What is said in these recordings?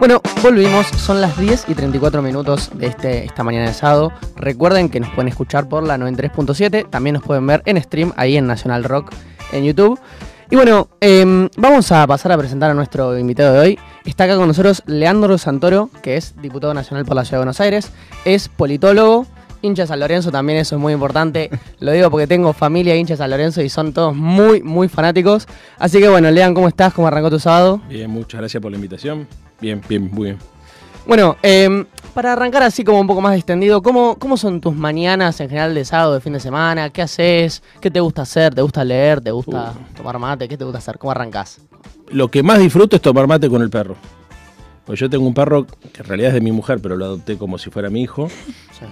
Bueno, volvimos, son las 10 y 34 minutos de este, esta mañana de sábado. Recuerden que nos pueden escuchar por la 93.7, también nos pueden ver en stream ahí en Nacional Rock en YouTube. Y bueno, em, vamos a pasar a presentar a nuestro invitado de hoy. Está acá con nosotros Leandro Santoro, que es diputado nacional por la Ciudad de Buenos Aires, es politólogo, hincha San Lorenzo también, eso es muy importante. Lo digo porque tengo familia hincha San Lorenzo y son todos muy, muy fanáticos. Así que bueno, Lean, ¿cómo estás? ¿Cómo arrancó tu sábado? Bien, muchas gracias por la invitación. Bien, bien, muy bien. Bueno, em, para arrancar así como un poco más extendido, ¿cómo, ¿cómo son tus mañanas en general de sábado, de fin de semana? ¿Qué haces? ¿Qué te gusta hacer? ¿Te gusta leer? ¿Te gusta tomar mate? ¿Qué te gusta hacer? ¿Cómo arrancas? Lo que más disfruto es tomar mate con el perro. Pues yo tengo un perro que en realidad es de mi mujer, pero lo adopté como si fuera mi hijo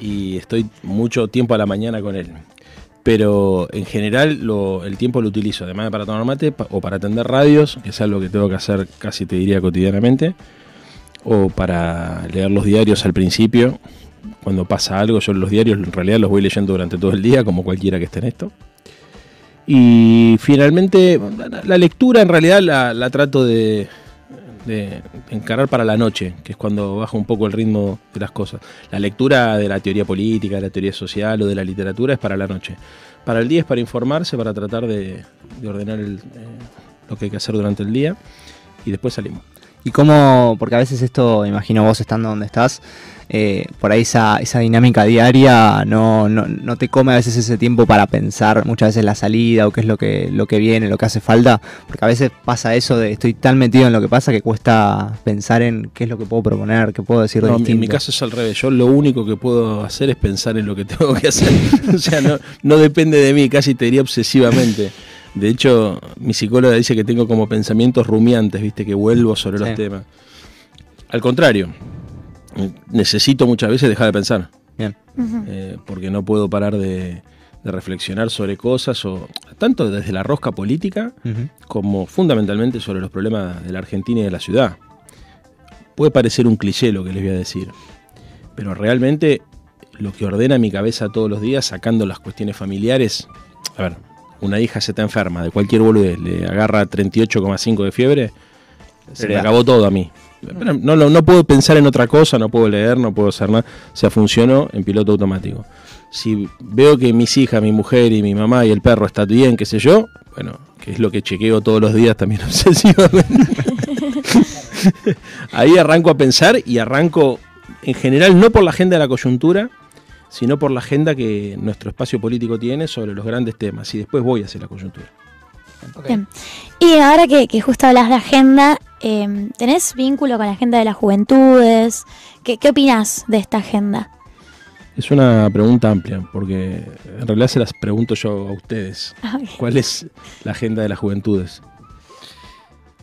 y estoy mucho tiempo a la mañana con él. Pero en general lo- el tiempo lo utilizo, además de para tomar mate pa- o para atender radios, que es algo que tengo que hacer casi te diría cotidianamente, o para leer los diarios al principio. Cuando pasa algo, yo los diarios en realidad los voy leyendo durante todo el día, como cualquiera que esté en esto. Y finalmente, la- lectura en realidad la, trato de, encarar para la noche, que es cuando baja un poco el ritmo de las cosas. La lectura de la teoría política, de la teoría social o de la literatura es para la noche. Para el día es para informarse, para tratar de, de ordenar eh, lo que hay que hacer durante el día y después salimos. Y cómo, porque a veces esto, imagino vos estando donde estás, eh, por ahí esa, esa dinámica diaria no, no, no te come a veces ese tiempo para pensar muchas veces la salida o qué es lo que, lo que viene, lo que hace falta, porque a veces pasa eso de estoy tan metido en lo que pasa que cuesta pensar en qué es lo que puedo proponer, qué puedo decir de No, distinto. en mi caso es al revés. Yo lo único que puedo hacer es pensar en lo que tengo que hacer. o sea, no, no depende de mí, casi te diría obsesivamente. De hecho, mi psicóloga dice que tengo como pensamientos rumiantes, viste, que vuelvo sobre los temas. Al contrario, necesito muchas veces dejar de pensar. Bien. eh, porque no puedo parar de, de reflexionar sobre cosas, o tanto desde la rosca política como fundamentalmente sobre los problemas de la Argentina y de la ciudad. Puede parecer un cliché lo que les voy a decir, pero realmente lo que ordena mi cabeza todos los días, sacando las cuestiones familiares, a ver, una hija se está enferma de cualquier boludez, le agarra 38,5 de fiebre, se me Prioridad. acabó todo a mí. Pero No, no, no puedo pensar en otra cosa, no puedo leer, no puedo hacer nada. O sea, funcionó en piloto automático. Si veo que mis hijas, mi mujer y mi mamá y el perro están bien, qué sé yo, bueno, que es lo que chequeo todos los días también obsesivamente. Ahí arranco a pensar y arranco, en general, no por la agenda de la coyuntura, sino por la agenda que nuestro espacio político tiene sobre los grandes temas. Y después voy hacia la coyuntura. Bien. Y ahora que, que justo hablas de agenda, eh, ¿tenés vínculo con la agenda de las juventudes? ¿Qué, qué opinás de esta agenda? Es una pregunta amplia, porque en realidad se las pregunto yo a ustedes. Ah, ¿Cuál es la agenda de las juventudes?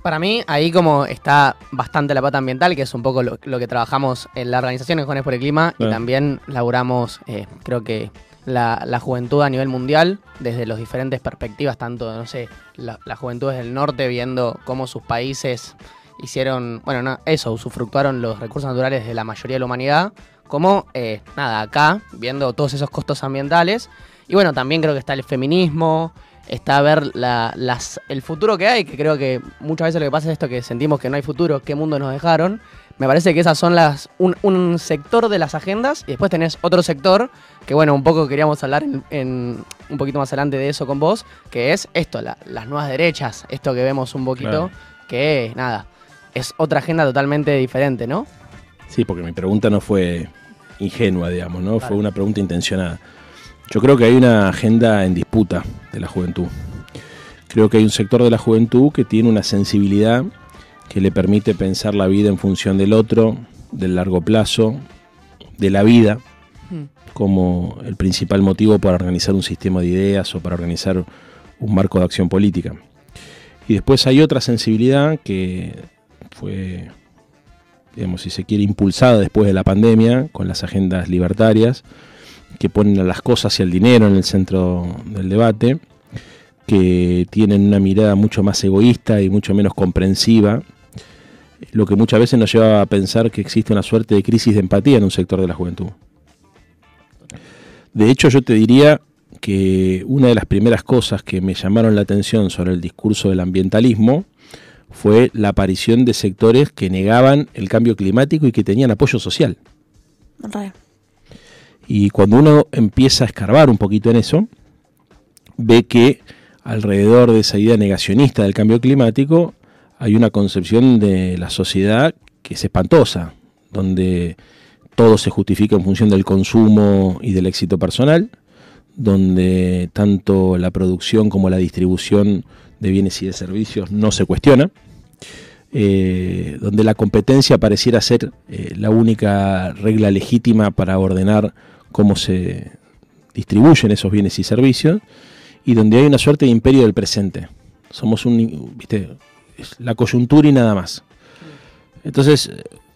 Para mí, ahí como está bastante la pata ambiental, que es un poco lo, lo que trabajamos en la organización en Jóvenes por el Clima, y también laburamos, eh, creo que, la, la juventud a nivel mundial, desde las diferentes perspectivas, tanto, no sé, la- las juventudes del norte viendo cómo sus países hicieron, bueno, no, eso, usufructuaron los recursos naturales de la mayoría de la humanidad, como, eh, nada, acá, viendo todos esos costos ambientales. Y bueno, también creo que está el feminismo, está ver la- las, el futuro que hay, que creo que muchas veces lo que pasa es esto, que sentimos que no hay futuro, qué mundo nos dejaron. Me parece que esas son las un, un sector de las agendas y después tenés otro sector que bueno, un poco queríamos hablar en, en- un poquito más adelante de eso con vos, que es esto, la- las nuevas derechas, esto que vemos un poquito, Claro. que nada, es otra agenda totalmente diferente, ¿no? Sí, porque mi pregunta no fue ingenua, digamos, ¿no? Claro. Fue una pregunta intencionada. Yo creo que hay una agenda en disputa de la juventud. Creo que hay un sector de la juventud que tiene una sensibilidad que le permite pensar la vida en función del otro, del largo plazo, de la vida, Mm. como el principal motivo para organizar un sistema de ideas o para organizar un marco de acción política. Y después hay otra sensibilidad que fue, digamos, si se quiere, impulsada después de la pandemia con las agendas libertarias, que ponen a las cosas y al dinero en el centro del debate, que tienen una mirada mucho más egoísta y mucho menos comprensiva, lo que muchas veces nos lleva a pensar que existe una suerte de crisis de empatía en un sector de la juventud. De hecho, yo te diría que una de las primeras cosas que me llamaron la atención sobre el discurso del ambientalismo fue la aparición de sectores que negaban el cambio climático y que tenían apoyo social. Y cuando uno empieza a escarbar un poquito en eso, ve que alrededor de esa idea negacionista del cambio climático hay una concepción de la sociedad que es espantosa, donde todo se justifica en función del consumo y del éxito personal, donde tanto la producción como la distribución de bienes y de servicios no se cuestiona, eh, donde la competencia pareciera ser eh, la única regla legítima para ordenar cómo se distribuyen esos bienes y servicios, y donde hay una suerte de imperio del presente. Somos un, viste, la coyuntura y nada más. Entonces,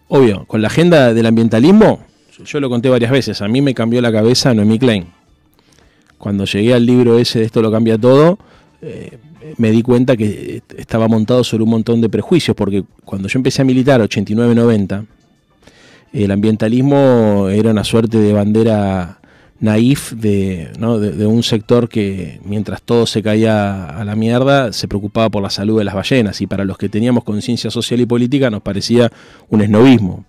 obvio, con la agenda del ambientalismo, yo lo conté varias veces, a mí me cambió la cabeza Noemí Klein. Cuando llegué al libro ese de Esto lo cambia todo, eh, me di cuenta que estaba montado sobre un montón de prejuicios, porque cuando yo empecé a militar 89-90, el ambientalismo era una suerte de bandera naif de, de, un sector que mientras todo se caía a la mierda se preocupaba por la salud de las ballenas. Y para los que teníamos conciencia social y política nos parecía un esnovismo.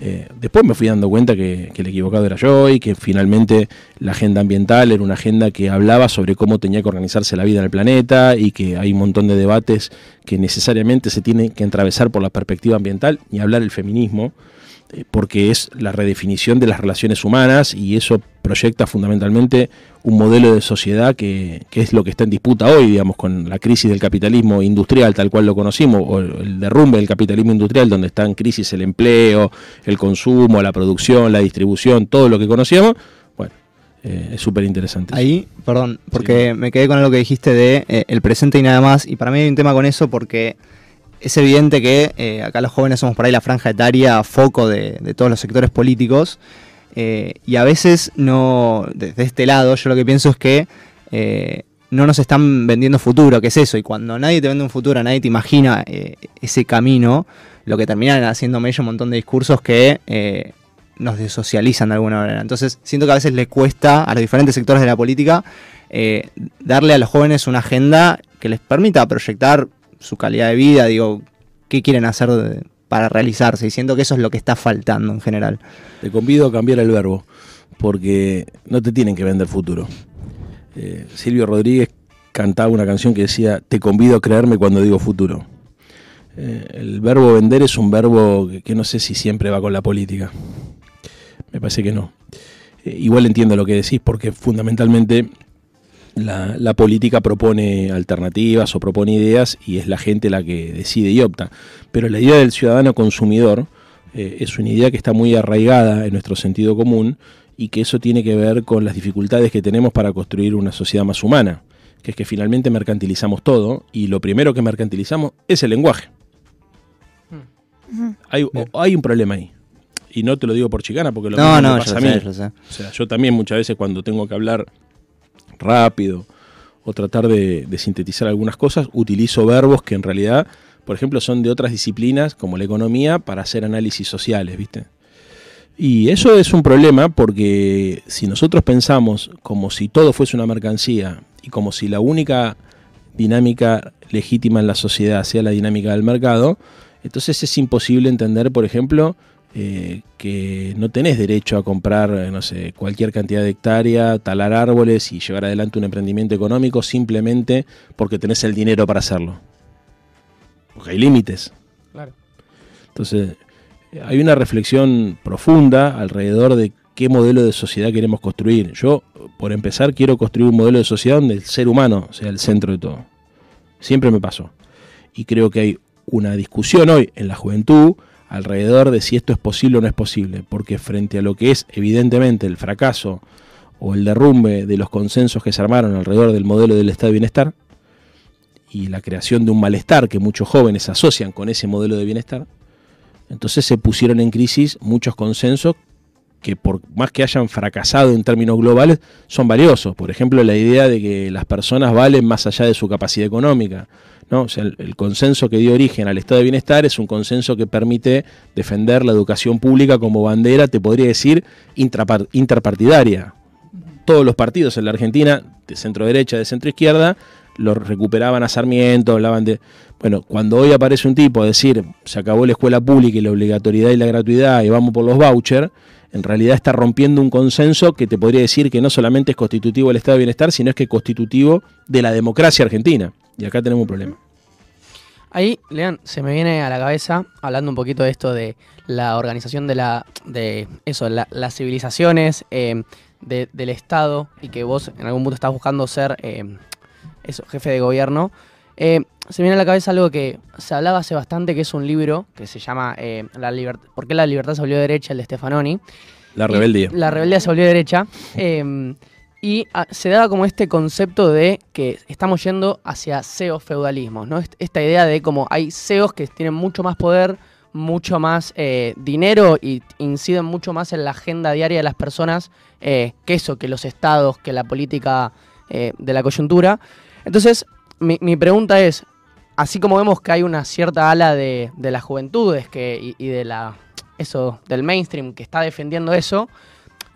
Eh, después me fui dando cuenta que, el equivocado era yo y que finalmente la agenda ambiental era una agenda que hablaba sobre cómo tenía que organizarse la vida en el planeta y que hay un montón de debates que necesariamente se tienen que atravesar por la perspectiva ambiental y hablar el feminismo porque es la redefinición de las relaciones humanas y eso proyecta fundamentalmente un modelo de sociedad que, es lo que está en disputa hoy, digamos, con la crisis del capitalismo industrial tal cual lo conocimos, o el derrumbe del capitalismo industrial donde está en crisis el empleo, el consumo, la producción, la distribución, todo lo que conocíamos, bueno, eh, es súper interesante. Ahí, perdón, porque me quedé con algo que dijiste de eh, el presente y nada más, y para mí hay un tema con eso porque es evidente que eh, acá los jóvenes somos por ahí la franja etaria, foco de, todos los sectores políticos. Eh, y a veces no, desde este lado, yo lo que pienso es que eh, no nos están vendiendo futuro, que es eso. Y cuando nadie te vende un futuro, nadie te imagina ese camino, lo que terminan haciéndome ellos un montón de discursos que nos desocializan de alguna manera. Entonces, siento que a veces le cuesta a los diferentes sectores de la política darle a los jóvenes una agenda que les permita proyectar su calidad de vida, digo, qué quieren hacer para realizarse, y siento que eso es lo que está faltando en general. Te convido a cambiar el verbo, porque no te tienen que vender futuro. Eh, Silvio Rodríguez cantaba una canción que decía, te convido a creerme cuando digo futuro. Eh, el verbo vender es un verbo que, no sé si siempre va con la política. Me parece que no. Eh, igual entiendo lo que decís, porque fundamentalmente la, política propone alternativas o propone ideas y es la gente la que decide y opta. Pero la idea del ciudadano consumidor eh, es una idea que está muy arraigada en nuestro sentido común y que eso tiene que ver con las dificultades que tenemos para construir una sociedad más humana, que es que finalmente mercantilizamos todo y lo primero que mercantilizamos es el lenguaje. Hay, hay un problema ahí y no te lo digo por chicana porque lo no, no, pasa a mí. O sea, yo también muchas veces cuando tengo que hablar rápido o tratar de, sintetizar algunas cosas, utilizo verbos que en realidad, por ejemplo, son de otras disciplinas como la economía para hacer análisis sociales, ¿viste? Y eso es un problema porque si nosotros pensamos como si todo fuese una mercancía y como si la única dinámica legítima en la sociedad sea la dinámica del mercado, entonces es imposible entender, por ejemplo, eh, que no tenés derecho a comprar, eh, no sé, cualquier cantidad de hectárea, talar árboles y llevar adelante un emprendimiento económico simplemente porque tenés el dinero para hacerlo. Porque hay límites. Claro. Entonces, hay una reflexión profunda alrededor de qué modelo de sociedad queremos construir. Yo, por empezar, quiero construir un modelo de sociedad donde el ser humano sea el centro de todo. Siempre me pasó. Y creo que hay una discusión hoy en la juventud alrededor de si esto es posible o no es posible, porque frente a lo que es evidentemente el fracaso o el derrumbe de los consensos que se armaron alrededor del modelo del estado de bienestar y la creación de un malestar que muchos jóvenes asocian con ese modelo de bienestar, entonces se pusieron en crisis muchos consensos que por más que hayan fracasado en términos globales, son valiosos. Por ejemplo, la idea de que las personas valen más allá de su capacidad económica, ¿no? sea, el, consenso que dio origen al estado de bienestar es un consenso que permite defender la educación pública como bandera, te podría decir, interpartidaria. Todos los partidos en la Argentina, de centro derecha, de centro izquierda, lo recuperaban a Sarmiento, hablaban de... Bueno, cuando hoy aparece un tipo a decir, se acabó la escuela pública y la obligatoriedad y la gratuidad y vamos por los vouchers, en realidad está rompiendo un consenso que te podría decir que no solamente es constitutivo del estado de bienestar, sino es que es constitutivo de la democracia argentina. Y acá tenemos un problema. Ahí, Lean, se me viene a la cabeza, hablando un poquito de esto de la organización de la, de eso, las civilizaciones, eh, del Estado, y que vos en algún punto estás buscando ser eh, eso, jefe de gobierno. Eh, se me viene a la cabeza algo que se hablaba hace bastante, que es un libro que se llama la ¿Por qué la libertad se volvió derecha? el de Stefanoni. La rebeldía. la rebeldía se volvió derecha. Y ah, se daba como este concepto de que estamos yendo hacia CEOs feudalismos, ¿no? Esta idea de como hay CEOs que tienen mucho más poder, mucho más eh, dinero y inciden mucho más en la agenda diaria de las personas eh, que eso, que los estados, que la política eh, de la coyuntura. Entonces, mi, pregunta es, así como vemos que hay una cierta ala de, las juventudes que, y, y de la eso del mainstream que está defendiendo eso,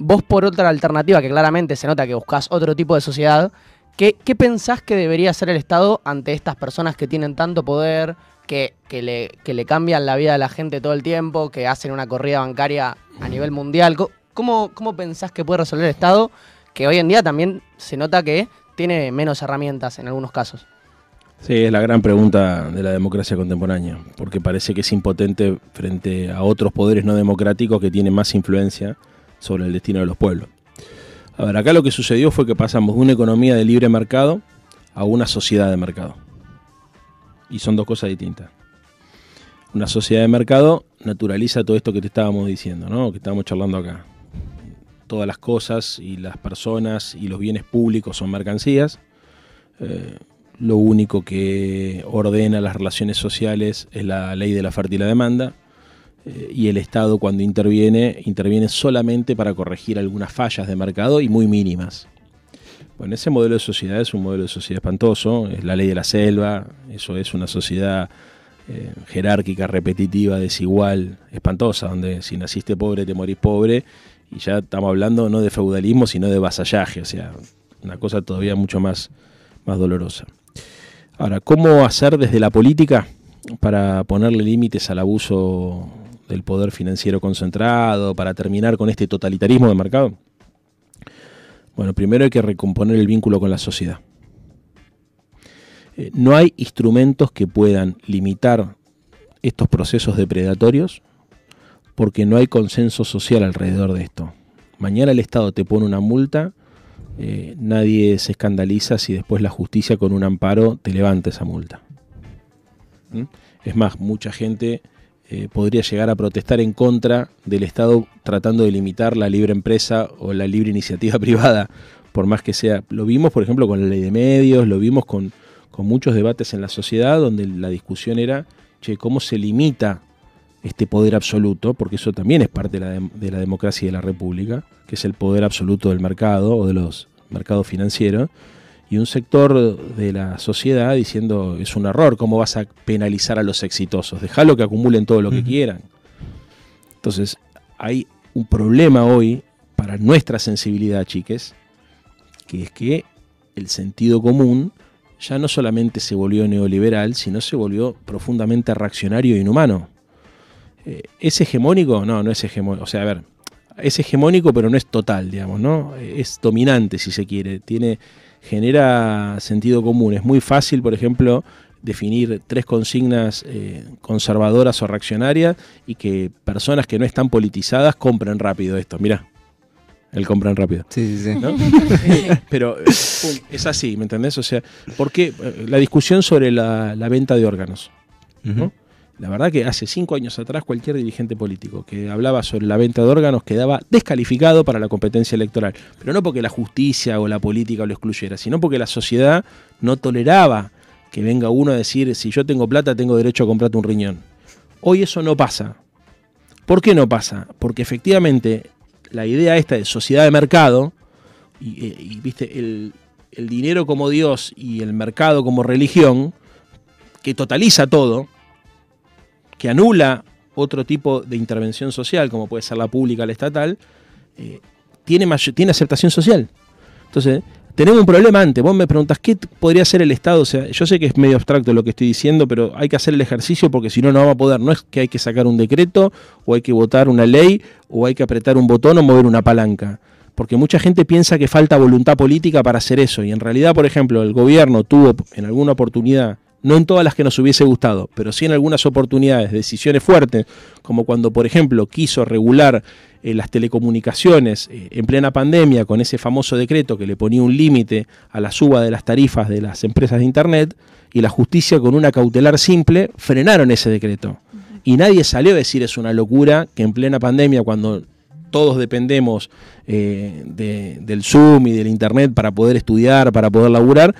Vos por otra alternativa, que claramente se nota que buscas otro tipo de sociedad, ¿qué, pensás que debería hacer el Estado ante estas personas que tienen tanto poder, que, le, le cambian la vida a la gente todo el tiempo, que hacen una corrida bancaria a nivel mundial? ¿Cómo, cómo pensás que puede resolver el Estado, que hoy en día también se nota que tiene menos herramientas en algunos casos? Sí, es la gran pregunta de la democracia contemporánea, porque parece que es impotente frente a otros poderes no democráticos que tienen más influencia sobre el destino de los pueblos. A ver, acá lo que sucedió fue que pasamos de una economía de libre mercado a una sociedad de mercado. Y son dos cosas distintas. Una sociedad de mercado naturaliza todo esto que te estábamos diciendo, ¿no? que estábamos charlando acá. Todas las cosas y las personas y los bienes públicos son mercancías. Eh, lo único que ordena las relaciones sociales es la ley de la oferta y la demanda eh, y el Estado cuando interviene, interviene solamente para corregir algunas fallas de mercado y muy mínimas. Bueno, ese modelo de sociedad es un modelo de sociedad espantoso, es la ley de la selva, eso es una sociedad eh, jerárquica, repetitiva, desigual, espantosa, donde si naciste pobre te morís pobre, y ya estamos hablando no de feudalismo, sino de vasallaje, o sea, una cosa todavía mucho más, más dolorosa. Ahora, ¿cómo hacer desde la política para ponerle límites al abuso del poder financiero concentrado, para terminar con este totalitarismo de mercado? Bueno, primero hay que recomponer el vínculo con la sociedad. Eh, no hay instrumentos que puedan limitar estos procesos depredatorios porque no hay consenso social alrededor de esto. Mañana el Estado te pone una multa, eh, nadie se escandaliza si después la justicia con un amparo te levanta esa multa. ¿Mm? Es más, mucha gente eh, podría llegar a protestar en contra del Estado tratando de limitar la libre empresa o la libre iniciativa privada, por más que sea. Lo vimos, por ejemplo, con la ley de medios, lo vimos con, muchos debates en la sociedad donde la discusión era, che, ¿cómo se limita este poder absoluto? Porque eso también es parte de la, de la democracia y de la república, que es el poder absoluto del mercado o de los mercados financieros y un sector de la sociedad diciendo es un error, ¿cómo vas a penalizar a los exitosos? Déjalo que acumulen todo lo que quieran. Entonces, hay un problema hoy para nuestra sensibilidad, chiques, que es que el sentido común ya no solamente se volvió neoliberal, sino se volvió profundamente reaccionario e inhumano. Eh, ¿Es hegemónico? No, no es hegemónico. O sea, a ver, es hegemónico, pero no es total, digamos, ¿no? Es dominante, si se quiere. Tiene genera sentido común. Es muy fácil, por ejemplo, definir tres consignas eh, conservadoras o reaccionarias y que personas que no están politizadas compren rápido esto. Mira, el compran rápido. Sí, sí, sí. Pero es así, ¿me entendés? O sea, porque eh, la discusión sobre la, venta de órganos. ¿no? La verdad que hace cinco años atrás cualquier dirigente político que hablaba sobre la venta de órganos quedaba descalificado para la competencia electoral. Pero no porque la justicia o la política lo excluyera, sino porque la sociedad no toleraba que venga uno a decir, si yo tengo plata tengo derecho a comprarte un riñón. Hoy eso no pasa. ¿Por qué no pasa? Porque efectivamente la idea esta de sociedad de mercado, y, eh, viste, el, el dinero como Dios y el mercado como religión, que totaliza todo, que anula otro tipo de intervención social, como puede ser la pública, la estatal, eh, tiene, tiene aceptación social. Entonces, tenemos un problema antes. Vos me preguntas, ¿qué podría hacer el Estado? O sea, yo sé que es medio abstracto lo que estoy diciendo, pero hay que hacer el ejercicio porque si no, no vamos a poder. No es que hay que sacar un decreto, o hay que votar una ley, o hay que apretar un botón o mover una palanca. Porque mucha gente piensa que falta voluntad política para hacer eso. Y en realidad, por ejemplo, el gobierno tuvo en alguna oportunidad no en todas las que nos hubiese gustado, pero sí en algunas oportunidades, decisiones fuertes, como cuando, por ejemplo, quiso regular eh, las telecomunicaciones eh, en plena pandemia con ese famoso decreto que le ponía un límite a la suba de las tarifas de las empresas de Internet, y la justicia con una cautelar simple frenaron ese decreto. Y nadie salió a decir es una locura que en plena pandemia, cuando todos dependemos eh, del Zoom y del Internet para poder estudiar, para poder laburar,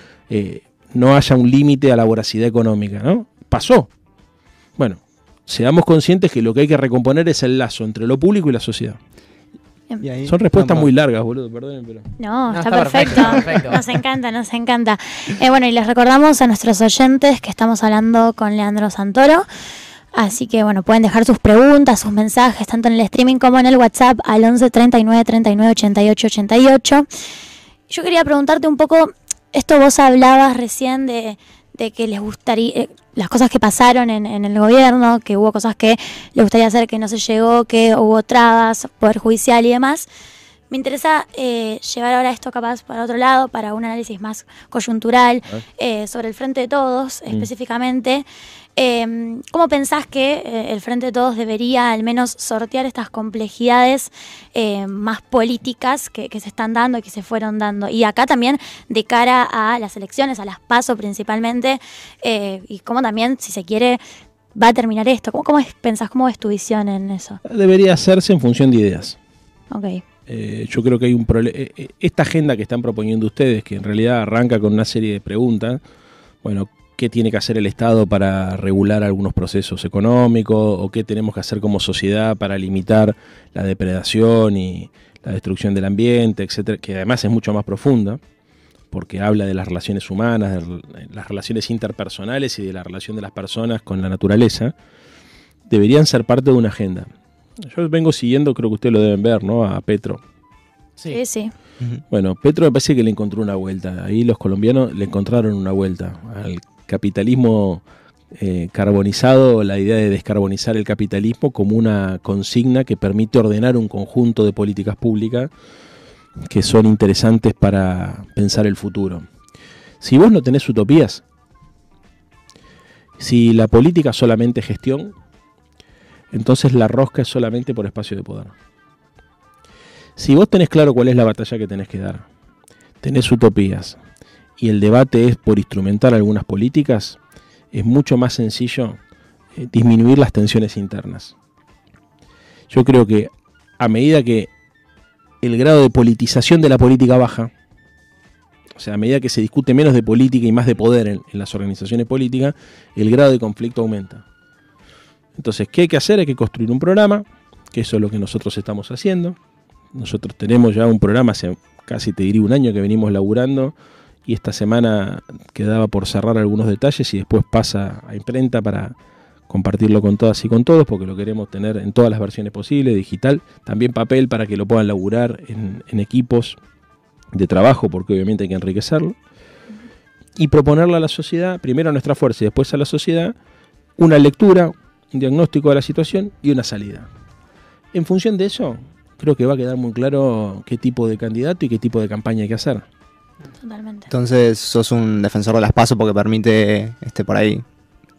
no haya un límite a la voracidad económica, ¿no? Pasó. Bueno, seamos conscientes que lo que hay que recomponer es el lazo entre lo público y la sociedad. Son respuestas muy largas, boludo, perdonen, pero... No, está, perfecto. Nos encanta, nos encanta. Eh, bueno, y les recordamos a nuestros oyentes que estamos hablando con Leandro Santoro. Así que bueno, pueden dejar sus preguntas, sus mensajes, tanto en el streaming como en el WhatsApp al 11 39 39 88 88. Yo quería preguntarte un poco esto vos hablabas recién de, que les gustaría, eh, las cosas que pasaron en, el gobierno, que hubo cosas que les gustaría hacer que no se llegó, que hubo trabas, poder judicial y demás. Me interesa eh, llevar ahora esto capaz para otro lado, para un análisis más coyuntural, eh, sobre el Frente de Todos mm. específicamente. Em, ¿Cómo pensás que eh, el Frente de Todos debería al menos sortear estas complejidades eh, más políticas que, se están dando y que se fueron dando? Y acá también de cara a las elecciones, a las PASO principalmente, eh, y cómo también, si se quiere, va a terminar esto. ¿Cómo, cómo pensás, cómo es tu visión en eso? Debería hacerse en función de ideas. Ok. yo creo que hay un problema. Esta agenda que están proponiendo ustedes, que en realidad arranca con una serie de preguntas, bueno, qué tiene que hacer el Estado para regular algunos procesos económicos o qué tenemos que hacer como sociedad para limitar la depredación y la destrucción del ambiente, etcétera, que además es mucho más profunda porque habla de las relaciones humanas, de las relaciones interpersonales y de la relación de las personas con la naturaleza, deberían ser parte de una agenda. Yo vengo siguiendo, creo que ustedes lo deben ver, ¿no? A Petro. Sí, sí. Bueno, Petro me parece que le encontró una vuelta. Ahí los colombianos le encontraron una vuelta al capitalismo eh, carbonizado, la idea de descarbonizar el capitalismo como una consigna que permite ordenar un conjunto de políticas públicas que son interesantes para pensar el futuro. Si vos no tenés utopías, si la política solamente es gestión, entonces la rosca es solamente por espacio de poder. Si vos tenés claro cuál es la batalla que tenés que dar, tenés utopías, y el debate es por instrumentar algunas políticas, es mucho más sencillo eh, disminuir las tensiones internas. Yo creo que a medida que el grado de politización de la política baja, o sea, a medida que se discute menos de política y más de poder en, las organizaciones políticas, el grado de conflicto aumenta. Entonces, ¿qué hay que hacer? Hay que construir un programa, que eso es lo que nosotros estamos haciendo. Nosotros tenemos ya un programa hace casi te diría un año que venimos laburando y esta semana quedaba por cerrar algunos detalles y después pasa a imprenta para compartirlo con todas y con todos porque lo queremos tener en todas las versiones posibles, digital, también papel para que lo puedan laburar en, equipos de trabajo porque obviamente hay que enriquecerlo y proponerle a la sociedad, primero a nuestra fuerza y después a la sociedad, una lectura, un diagnóstico de la situación y una salida. En función de eso, creo que va a quedar muy claro qué tipo de candidato y qué tipo de campaña hay que hacer. Totalmente. Entonces sos un defensor de las pasos porque permite este por ahí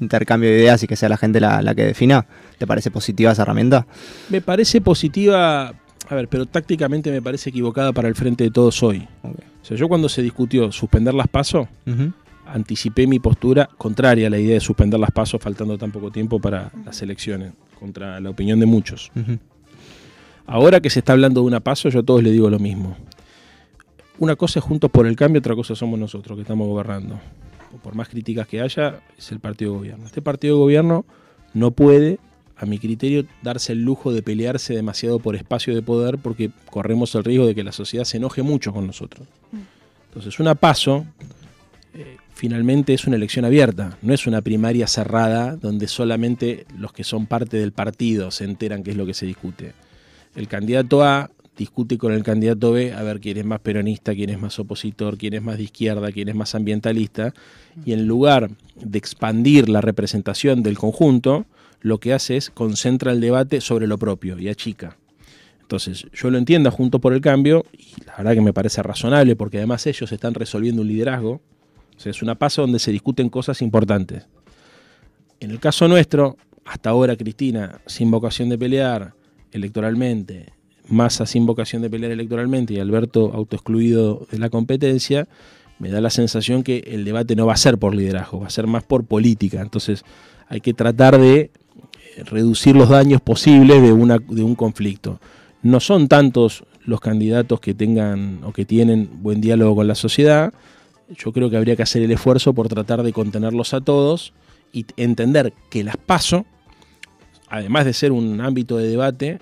intercambio de ideas y que sea la gente la, que defina. ¿Te parece positiva esa herramienta? Me parece positiva, a ver, pero tácticamente me parece equivocada para el frente de todos hoy. O sea, yo cuando se discutió suspender las pasos, anticipé mi postura contraria a la idea de suspender las pasos faltando tan poco tiempo para las elecciones, contra la opinión de muchos. Ahora que se está hablando de una paso, yo a todos les digo lo mismo una cosa es Juntos por el Cambio, otra cosa somos nosotros que estamos gobernando. Por más críticas que haya, es el partido de gobierno. Este partido de gobierno no puede, a mi criterio, darse el lujo de pelearse demasiado por espacio de poder porque corremos el riesgo de que la sociedad se enoje mucho con nosotros. Entonces, una paso eh, finalmente es una elección abierta, no es una primaria cerrada donde solamente los que son parte del partido se enteran qué es lo que se discute. El candidato A discute con el candidato B a ver quién es más peronista, quién es más opositor, quién es más de izquierda, quién es más ambientalista, y en lugar de expandir la representación del conjunto, lo que hace es concentra el debate sobre lo propio y achica. Entonces, yo lo entiendo junto por el cambio, y la verdad que me parece razonable, porque además ellos están resolviendo un liderazgo. O sea, es una paso donde se discuten cosas importantes. En el caso nuestro, hasta ahora Cristina, sin vocación de pelear electoralmente, Massa sin vocación de pelear electoralmente y Alberto autoexcluido de la competencia, me da la sensación que el debate no va a ser por liderazgo, va a ser más por política. Entonces hay que tratar de eh, reducir los daños posibles de, una, de un conflicto no son tantos los candidatos que tengan o que tienen buen diálogo con la sociedad. Yo creo que habría que hacer el esfuerzo por tratar de contenerlos a todos y entender que las paso, además de ser un ámbito de debate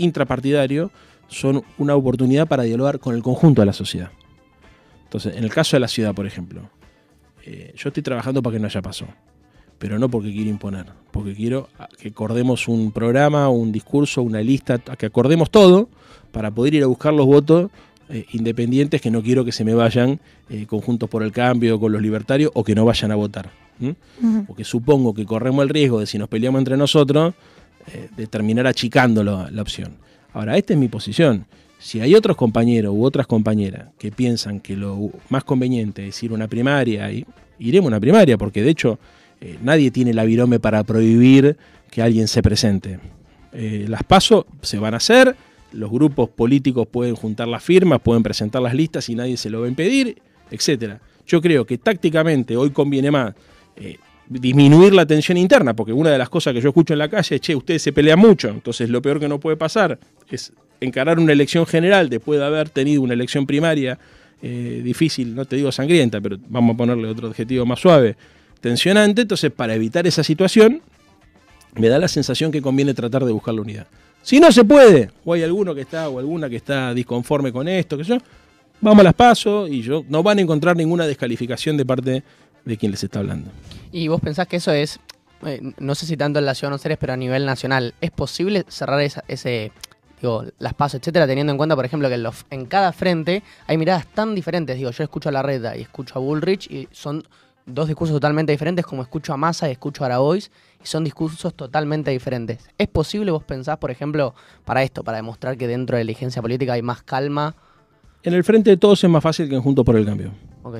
intrapartidario, son una oportunidad para dialogar con el conjunto de la sociedad. Entonces, en el caso de la ciudad, por ejemplo, eh, yo estoy trabajando para que no haya paso pero no porque quiero imponer, porque quiero que acordemos un programa, un discurso, una lista, que acordemos todo para poder ir a buscar los votos eh, independientes que no quiero que se me vayan eh, conjuntos por el cambio con los libertarios o que no vayan a votar. Porque supongo que corremos el riesgo de si nos peleamos entre nosotros, de terminar achicando la, opción. Ahora, esta es mi posición. Si hay otros compañeros u otras compañeras que piensan que lo más conveniente es ir a una primaria, iremos a una primaria, porque de hecho eh, nadie tiene la virome para prohibir que alguien se presente. Eh, las pasos se van a hacer, los grupos políticos pueden juntar las firmas, pueden presentar las listas y nadie se lo va a impedir, etc. Yo creo que tácticamente hoy conviene más eh, disminuir la tensión interna, porque una de las cosas que yo escucho en la calle es, che, ustedes se pelean mucho, entonces lo peor que no puede pasar es encarar una elección general después de haber tenido una elección primaria difícil, no te digo sangrienta, pero vamos a ponerle otro adjetivo más suave, tensionante, entonces para evitar esa situación me da la sensación que conviene tratar de buscar la unidad. Si no se puede, o hay alguno que está, o alguna que está disconforme con esto, que yo, vamos a las pasos y yo no van a encontrar ninguna descalificación de parte de quien les está hablando. Y vos pensás que eso es, eh, no sé si tanto en la ciudad de Buenos Aires, pero a nivel nacional, ¿es posible cerrar ese, digo, las pasos, etcétera, teniendo en cuenta, por ejemplo, que en, los, en cada frente hay miradas tan diferentes? Digo, yo escucho a Larreta y escucho a Bullrich y son dos discursos totalmente diferentes, como escucho a Massa y escucho a Araois, y son discursos totalmente diferentes. ¿Es posible, vos pensás, por ejemplo, para esto, para demostrar que dentro de la diligencia política hay más calma? En el frente de todos es más fácil que en Juntos por el Cambio. Ok.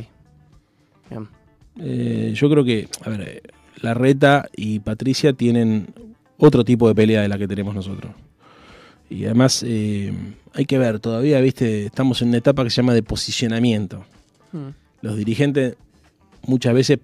Bien. Eh, yo creo que, a ver, la Reta y Patricia tienen otro tipo de pelea de la que tenemos nosotros. Y además, eh, hay que ver, todavía, viste, estamos en una etapa que se llama de posicionamiento. Hmm. Los dirigentes muchas veces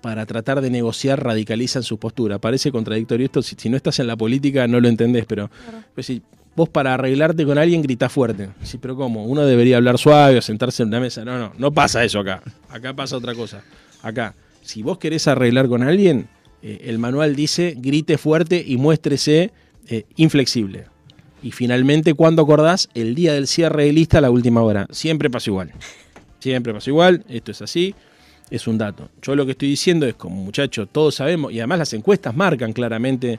para tratar de negociar radicalizan su postura. Parece contradictorio esto, si, no estás en la política no lo entendés, pero pues, si vos para arreglarte con alguien gritás fuerte. Sí, pero ¿cómo? Uno debería hablar suave o sentarse en una mesa. No, no, no pasa eso acá. Acá pasa otra cosa. Acá, si vos querés arreglar con alguien, eh, el manual dice grite fuerte y muéstrese eh, inflexible. Y finalmente, cuando acordás? El día del cierre de lista a la última hora. Siempre pasa igual. Siempre pasa igual, esto es así es un dato. Yo lo que estoy diciendo es, como muchachos, todos sabemos, y además las encuestas marcan claramente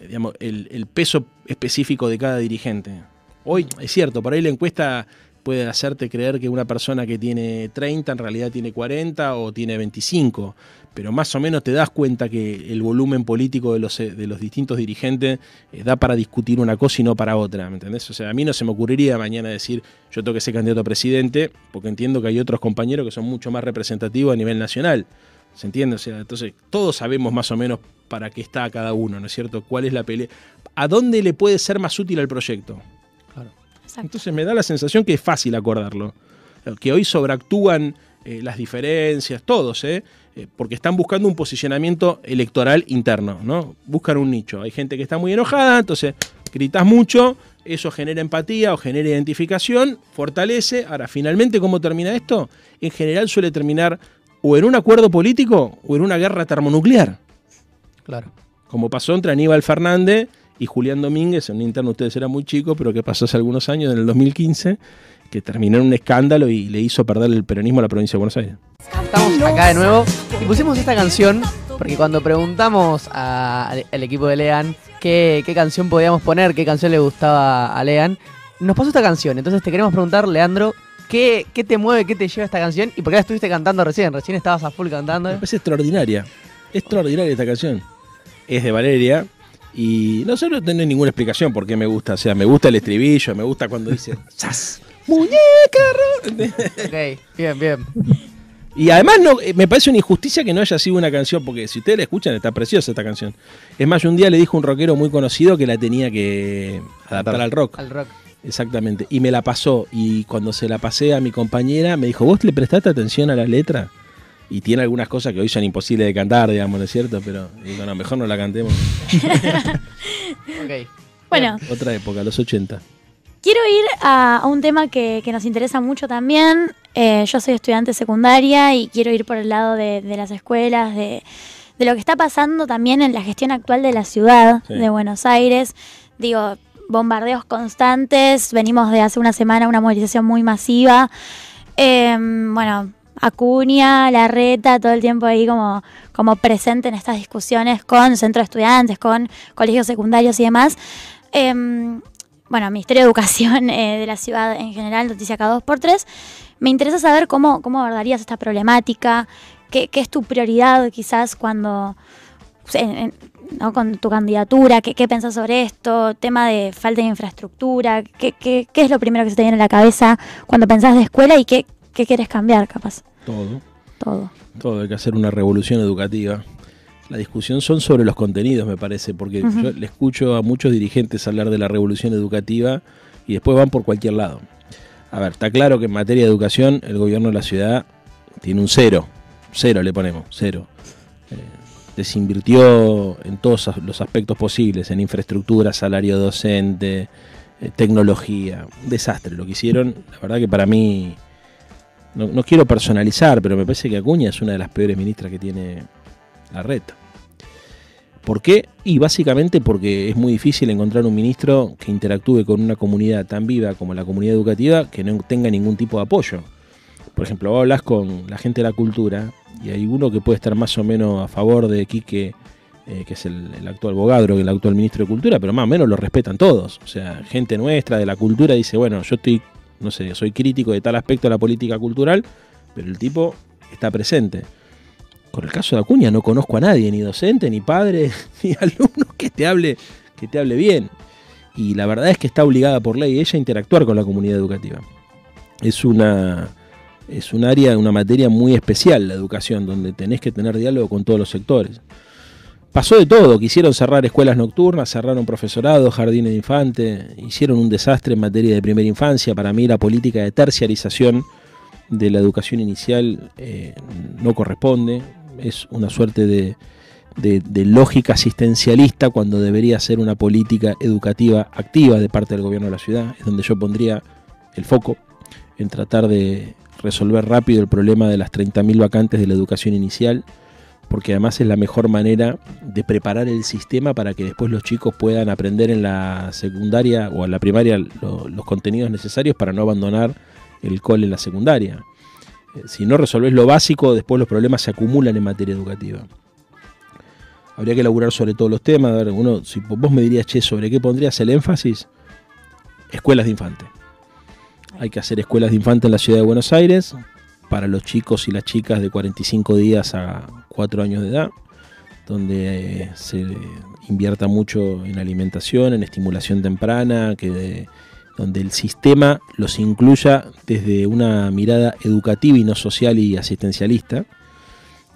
el, peso específico de cada dirigente. Hoy, es cierto, por ahí la encuesta puede hacerte creer que una persona que tiene 30 en realidad tiene 40 o tiene 25, pero más o menos te das cuenta que el volumen político de los, de los distintos dirigentes eh, da para discutir una cosa y no para otra, ¿me entendés? O sea, a mí no se me ocurriría mañana decir yo tengo que ser candidato a presidente, porque entiendo que hay otros compañeros que son mucho más representativos a nivel nacional. ¿Se entiende? O sea, entonces todos sabemos más o menos para qué está cada uno, ¿no es cierto? ¿Cuál es la pelea? ¿A dónde le puede ser más útil al proyecto? Entonces me da la sensación que es fácil acordarlo. Que hoy sobreactúan eh, las diferencias, todos, ¿eh? ¿eh? porque están buscando un posicionamiento electoral interno, ¿no? Buscan un nicho. Hay gente que está muy enojada, entonces gritas mucho, eso genera empatía o genera identificación, fortalece. Ahora, finalmente, ¿cómo termina esto? En general suele terminar o en un acuerdo político o en una guerra termonuclear. Claro. Como pasó entre Aníbal Fernández y Julián Domínguez, en un interno ustedes eran muy chicos, pero que pasó hace algunos años, en el 2015, que terminó en un escándalo y le hizo perder el peronismo a la provincia de Buenos Aires. Estamos acá de nuevo y pusimos esta canción porque cuando preguntamos al equipo de Lean qué, qué canción podíamos poner, qué canción le gustaba a Lean, nos pasó esta canción, entonces te queremos preguntar, Leandro, ¿qué, qué te mueve, qué te lleva esta canción? ¿Y por qué la estuviste cantando recién? Recién estabas a full cantando. Me parece extraordinaria. Extraordinaria esta canción. Es de Valeria. Y no sé, no tiene ninguna explicación por qué me gusta. O sea, me gusta el estribillo, me gusta cuando dice ¡Sas! ¡Muñeca! ok, bien, bien. Y además no, eh, me parece una injusticia que no haya sido una canción, porque si ustedes la escuchan está preciosa esta canción. Es más, un día le dijo un rockero muy conocido que la tenía que adaptar al rock. Al rock. Exactamente. Y me la pasó. Y cuando se la pasé a mi compañera, me dijo, ¿vos le prestaste atención a la letra? Y tiene algunas cosas que hoy son imposibles de cantar, digamos, ¿no es cierto? Pero digo, no, mejor no la cantemos. ok. Bueno. Otra época, los 80. Quiero ir a, un tema que, nos interesa mucho también. Eh, yo soy estudiante secundaria y quiero ir por el lado de, las escuelas, de, lo que está pasando también en la gestión actual de la ciudad de Buenos Aires. Digo, bombardeos constantes, venimos de hace una semana una movilización muy masiva. Em, bueno, Acuña, Larreta, todo el tiempo ahí como, como presente en estas discusiones con centros de estudiantes, con colegios secundarios y demás. Em, bueno, Ministerio de Educación eh, de la ciudad en general, noticia cada 2x3. Me interesa saber cómo, cómo abordarías esta problemática, qué, es tu prioridad quizás cuando, ¿no? con tu candidatura, qué, qué pensás sobre esto, tema de falta de infraestructura, qué, qué, qué es lo primero que se te viene a la cabeza cuando pensás de escuela y qué, qué quieres cambiar capaz. Todo. Todo. Todo, hay que hacer una revolución educativa. La discusión son sobre los contenidos, me parece, porque yo le escucho a muchos dirigentes hablar de la revolución educativa y después van por cualquier lado. A ver, está claro que en materia de educación el gobierno de la ciudad tiene un cero, cero le ponemos, cero. Eh, desinvirtió en todos los aspectos posibles, en infraestructura, salario docente, eh, tecnología, un desastre lo que hicieron. La verdad que para mí, no, no quiero personalizar, pero me parece que Acuña es una de las peores ministras que tiene la red. ¿Por qué? Y básicamente porque es muy difícil encontrar un ministro que interactúe con una comunidad tan viva como la comunidad educativa que no tenga ningún tipo de apoyo. Por ejemplo, vos hablas con la gente de la cultura y hay uno que puede estar más o menos a favor de Quique, eh, que es el, actual Bogadro, el actual ministro de Cultura, pero más o menos lo respetan todos. O sea, gente nuestra de la cultura dice, bueno, yo estoy, no sé, soy crítico de tal aspecto de la política cultural, pero el tipo está presente. Con el caso de Acuña no conozco a nadie, ni docente, ni padre, ni alumno que te hable, que te hable bien. Y la verdad es que está obligada por ley ella a interactuar con la comunidad educativa. Es una es un área, una materia muy especial la educación, donde tenés que tener diálogo con todos los sectores. Pasó de todo, quisieron cerrar escuelas nocturnas, cerraron profesorado, jardines de infantes, hicieron un desastre en materia de primera infancia. Para mí la política de terciarización de la educación inicial eh, no corresponde es una suerte de, lógica asistencialista cuando debería ser una política educativa activa de parte del gobierno de la ciudad. Es donde yo pondría el foco en tratar de resolver rápido el problema de las 30.000 vacantes de la educación inicial, porque además es la mejor manera de preparar el sistema para que después los chicos puedan aprender en la secundaria o en la primaria los contenidos necesarios para no abandonar el cole en la secundaria. Eh, si no resolvés lo básico, después los problemas se acumulan en materia educativa. Habría que elaborar sobre todos los temas. A uno, si vos me dirías, che, ¿sobre qué pondrías el énfasis? Escuelas de infante. Hay que hacer escuelas de infante en la ciudad de Buenos Aires para los chicos y las chicas de 45 días a 4 años de edad, donde eh, se invierta mucho en alimentación, en estimulación temprana, que donde el sistema los incluya desde una mirada educativa y no social y asistencialista,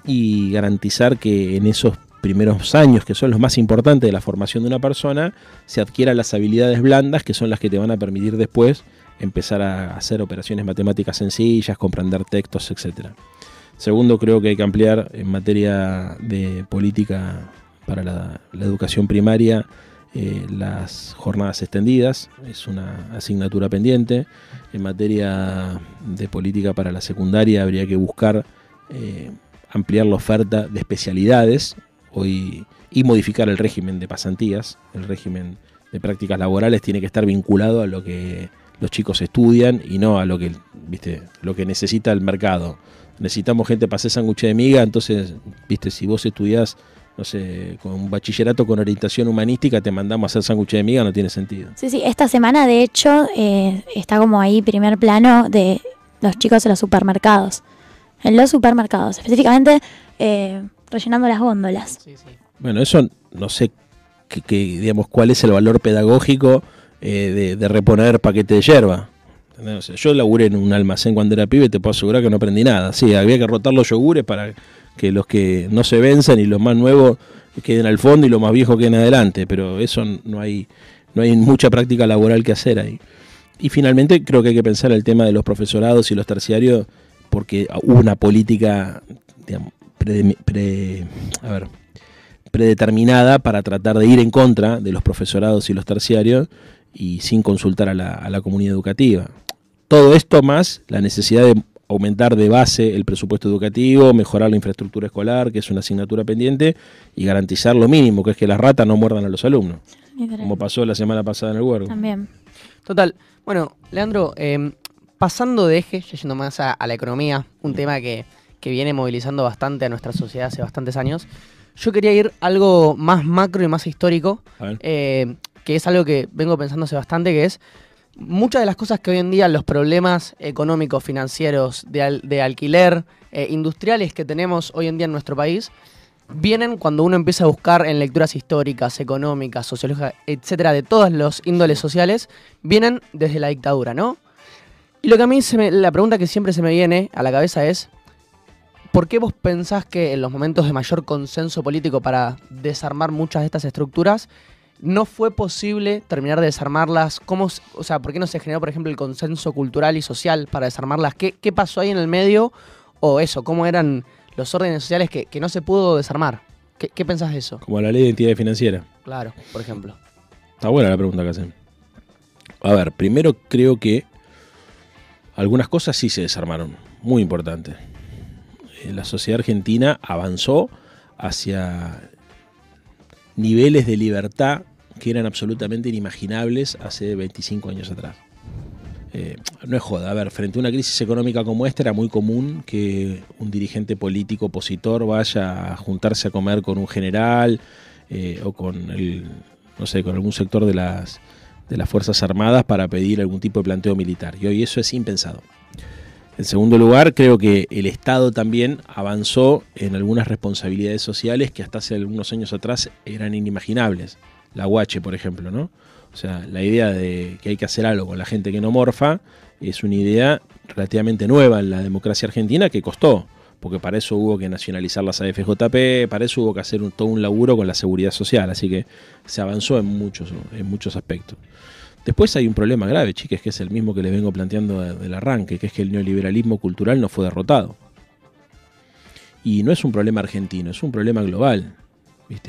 y garantizar que en esos primeros años, que son los más importantes de la formación de una persona, se adquieran las habilidades blandas, que son las que te van a permitir después empezar a hacer operaciones matemáticas sencillas, comprender textos, etc. Segundo, creo que hay que ampliar en materia de política para la, educación primaria eh, las jornadas extendidas, es una asignatura pendiente. En materia de política para la secundaria habría que buscar eh, ampliar la oferta de especialidades y modificar el régimen de pasantías. El régimen de prácticas laborales tiene que estar vinculado a lo que los chicos estudian y no a lo que, viste, lo que necesita el mercado. Necesitamos gente para hacer sándwich de miga, entonces, viste, si vos estudiás no sé, con un bachillerato con orientación humanística te mandamos a hacer sándwiches de miga, no tiene sentido. Sí, sí, esta semana de hecho eh, está como ahí primer plano de los chicos en los supermercados. En los supermercados, específicamente eh, rellenando las góndolas. Bueno, eso no sé que, digamos cuál es el valor pedagógico eh, de, reponer paquete de hierba. yo laburé en un almacén cuando era pibe te puedo asegurar que no aprendí nada. Sí, había que rotar los yogures para que los que no se vencen y los más nuevos queden al fondo y los más viejos queden adelante, pero eso no hay, no hay mucha práctica laboral que hacer ahí. Y finalmente creo que hay que pensar el tema de los profesorados y los terciarios, porque hubo una política predeterminada para tratar de ir en contra de los profesorados y los terciarios y sin consultar a la, a la comunidad educativa. Todo esto más la necesidad de aumentar de base el presupuesto educativo, mejorar la infraestructura escolar, que es una asignatura pendiente, y garantizar lo mínimo, que es que las ratas no muerdan a los alumnos. Como pasó la semana pasada en el huergo. También. Total. Bueno, Leandro, em, pasando de eje, yendo más a, la economía, un tema que, viene movilizando bastante a nuestra sociedad hace bastantes años, yo quería ir algo más macro y más histórico, eh, que es algo que vengo pensando hace bastante, que es muchas de las cosas que hoy en día los problemas económicos, financieros, de, alquiler, eh, industriales que tenemos hoy en día en nuestro país, vienen cuando uno empieza a buscar en lecturas históricas, económicas, sociológicas, etcétera, de todos los índoles sociales, vienen desde la dictadura, ¿no? Y lo que a mí se me, la pregunta que siempre se me viene a la cabeza es, ¿por qué vos pensás que en los momentos de mayor consenso político para desarmar muchas de estas estructuras, no fue posible terminar de desarmarlas? ¿Cómo, o sea, ¿por qué no se generó, por ejemplo, el consenso cultural y social para desarmarlas? ¿Qué, qué pasó ahí en el medio? O eso, ¿cómo eran los órdenes sociales que, no se pudo desarmar? ¿Qué, ¿Qué, pensás de eso? Como la ley de identidad financiera. Claro, por ejemplo. Está buena la pregunta que hacen. A ver, primero creo que algunas cosas sí se desarmaron, muy importante. Eh, la sociedad argentina avanzó hacia niveles de libertad que eran absolutamente inimaginables hace 25 años atrás. Eh, no es joda, a ver, frente a una crisis económica como esta era muy común que un dirigente político opositor vaya a juntarse a comer con un general eh, o con el, no sé, con algún sector de las, de las Fuerzas Armadas para pedir algún tipo de planteo militar. Y hoy eso es impensado. En segundo lugar, creo que el Estado también avanzó en algunas responsabilidades sociales que hasta hace algunos años atrás eran inimaginables. La guache, por ejemplo, ¿no? O sea, la idea de que hay que hacer algo con la gente que no morfa es una idea relativamente nueva en la democracia argentina que costó, porque para eso hubo que nacionalizar las AFJP, para eso hubo que hacer todo un laburo con la seguridad social, así que se avanzó en muchos, en muchos aspectos. Después hay un problema grave, chicas, que es el mismo que les vengo planteando del arranque, que es que el neoliberalismo cultural no fue derrotado. Y no es un problema argentino, es un problema global.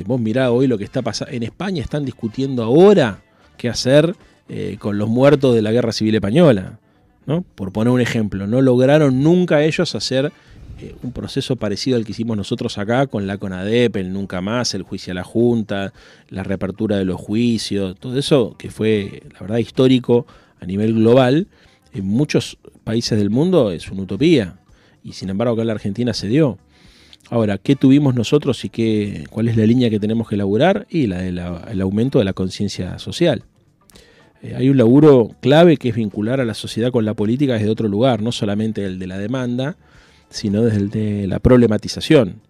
Vos mirá hoy lo que está pasando. En España están discutiendo ahora qué hacer eh, con los muertos de la Guerra Civil Española. ¿no? Por poner un ejemplo, no lograron nunca ellos hacer eh, un proceso parecido al que hicimos nosotros acá con la CONADEP, el nunca más, el juicio a la Junta, la reapertura de los juicios, todo eso que fue, la verdad, histórico a nivel global, en muchos países del mundo es una utopía. Y sin embargo acá en la Argentina se dio. Ahora, ¿qué tuvimos nosotros y qué, cuál es la línea que tenemos que elaborar? Y la del aumento de la conciencia social. Eh, hay un laburo clave que es vincular a la sociedad con la política desde otro lugar, no solamente el de la demanda, sino desde el de la problematización.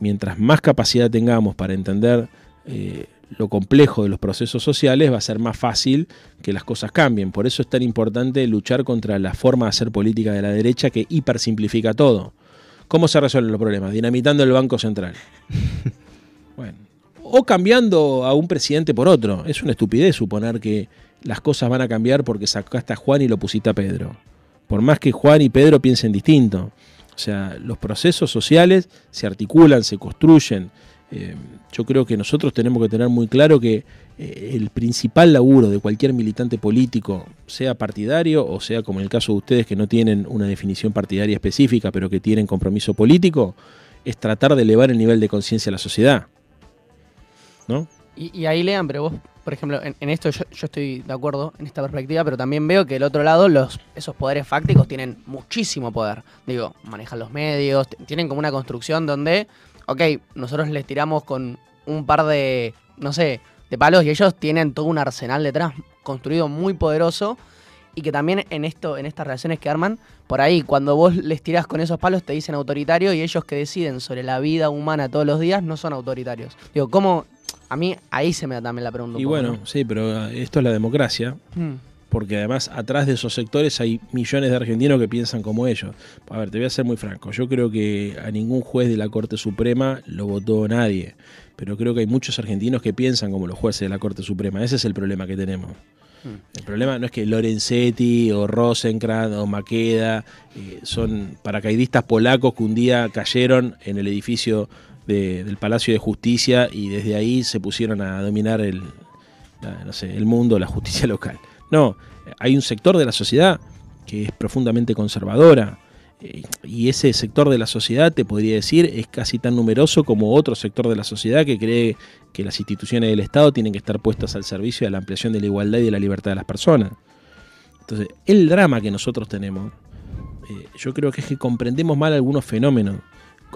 Mientras más capacidad tengamos para entender eh, lo complejo de los procesos sociales, va a ser más fácil que las cosas cambien. Por eso es tan importante luchar contra la forma de hacer política de la derecha que hipersimplifica todo. ¿Cómo se resuelven los problemas? Dinamitando el Banco Central. bueno. O cambiando a un presidente por otro. Es una estupidez suponer que las cosas van a cambiar porque sacaste a Juan y lo pusiste a Pedro. Por más que Juan y Pedro piensen distinto. O sea, los procesos sociales se articulan, se construyen. Eh, yo creo que nosotros tenemos que tener muy claro que el principal laburo de cualquier militante político, sea partidario o sea como en el caso de ustedes que no tienen una definición partidaria específica, pero que tienen compromiso político, es tratar de elevar el nivel de conciencia de la sociedad. ¿No? Y, ahí lean, pero vos por ejemplo, en, esto yo, estoy de acuerdo en esta perspectiva, pero también veo que el otro lado, los, esos poderes fácticos tienen muchísimo poder. Digo, manejan los medios, tienen como una construcción donde ok, nosotros les tiramos con un par de, no sé, de palos y ellos tienen todo un arsenal detrás construido muy poderoso y que también en esto, en estas relaciones que arman, por ahí cuando vos les tirás con esos palos te dicen autoritario y ellos que deciden sobre la vida humana todos los días no son autoritarios. Digo, ¿cómo? A mí ahí se me da también la pregunta. Y bueno, sí, pero esto es la democracia. Mm. Porque además atrás de esos sectores hay millones de argentinos que piensan como ellos. A ver, te voy a ser muy franco. Yo creo que a ningún juez de la Corte Suprema lo votó nadie. Pero creo que hay muchos argentinos que piensan como los jueces de la Corte Suprema. Ese es el problema que tenemos. El problema no es que Lorenzetti o Rosenkrantz o Maqueda eh, son paracaidistas polacos que un día cayeron en el edificio del Palacio de Justicia y desde ahí se pusieron a dominar el, no sé, el mundo, la justicia local. No, hay un sector de la sociedad que es profundamente conservadora, y ese sector de la sociedad, te podría decir, es casi tan numeroso como otro sector de la sociedad que cree que las instituciones del Estado tienen que estar puestas al servicio de la ampliación de la igualdad y de la libertad de las personas. Entonces, el drama que nosotros tenemos, eh, yo creo que es que comprendemos mal algunos fenómenos.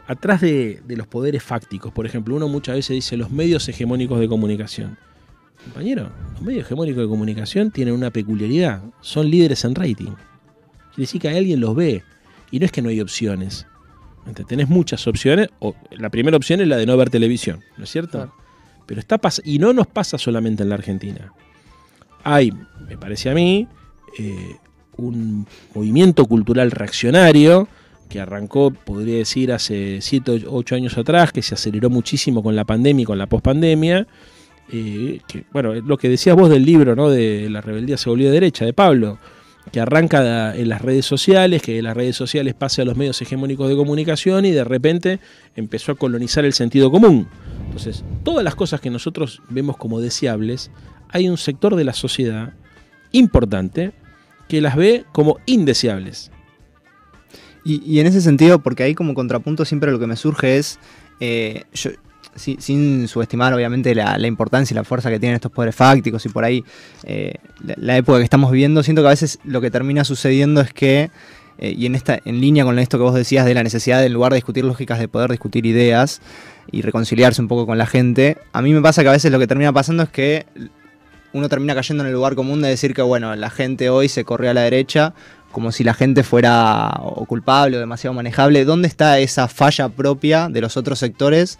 Atrás de, de los poderes fácticos, por ejemplo, uno muchas veces dice los medios hegemónicos de comunicación. Compañero, los medios hegemónicos de comunicación tienen una peculiaridad, son líderes en rating. Quiere decir que alguien los ve, y no es que no hay opciones. Tenés muchas opciones. O, la primera opción es la de no ver televisión, ¿no es cierto? Pero está y no nos pasa solamente en la Argentina. Hay, me parece a mí, eh, un movimiento cultural reaccionario que arrancó, podría decir, hace 7 o 8 años atrás, que se aceleró muchísimo con la pandemia y con la pospandemia. Eh, que, bueno, lo que decías vos del libro, ¿no? De La rebeldía se volvió derecha, de Pablo que arranca en las redes sociales, que de las redes sociales pase a los medios hegemónicos de comunicación y de repente empezó a colonizar el sentido común. Entonces, todas las cosas que nosotros vemos como deseables, hay un sector de la sociedad importante que las ve como indeseables. Y, en ese sentido, porque ahí como contrapunto siempre lo que me surge es, eh, sin subestimar obviamente la, importancia y la fuerza que tienen estos poderes fácticos y por ahí eh, la, época que estamos viviendo, siento que a veces lo que termina sucediendo es que, eh, y en, esta, en línea con esto que vos decías de la necesidad de en lugar de discutir lógicas, de poder discutir ideas y reconciliarse un poco con la gente, a mí me pasa que a veces lo que termina pasando es que uno termina cayendo en el lugar común de decir que, bueno, la gente hoy se corre a la derecha como si la gente fuera o culpable o demasiado manejable. ¿Dónde está esa falla propia de los otros sectores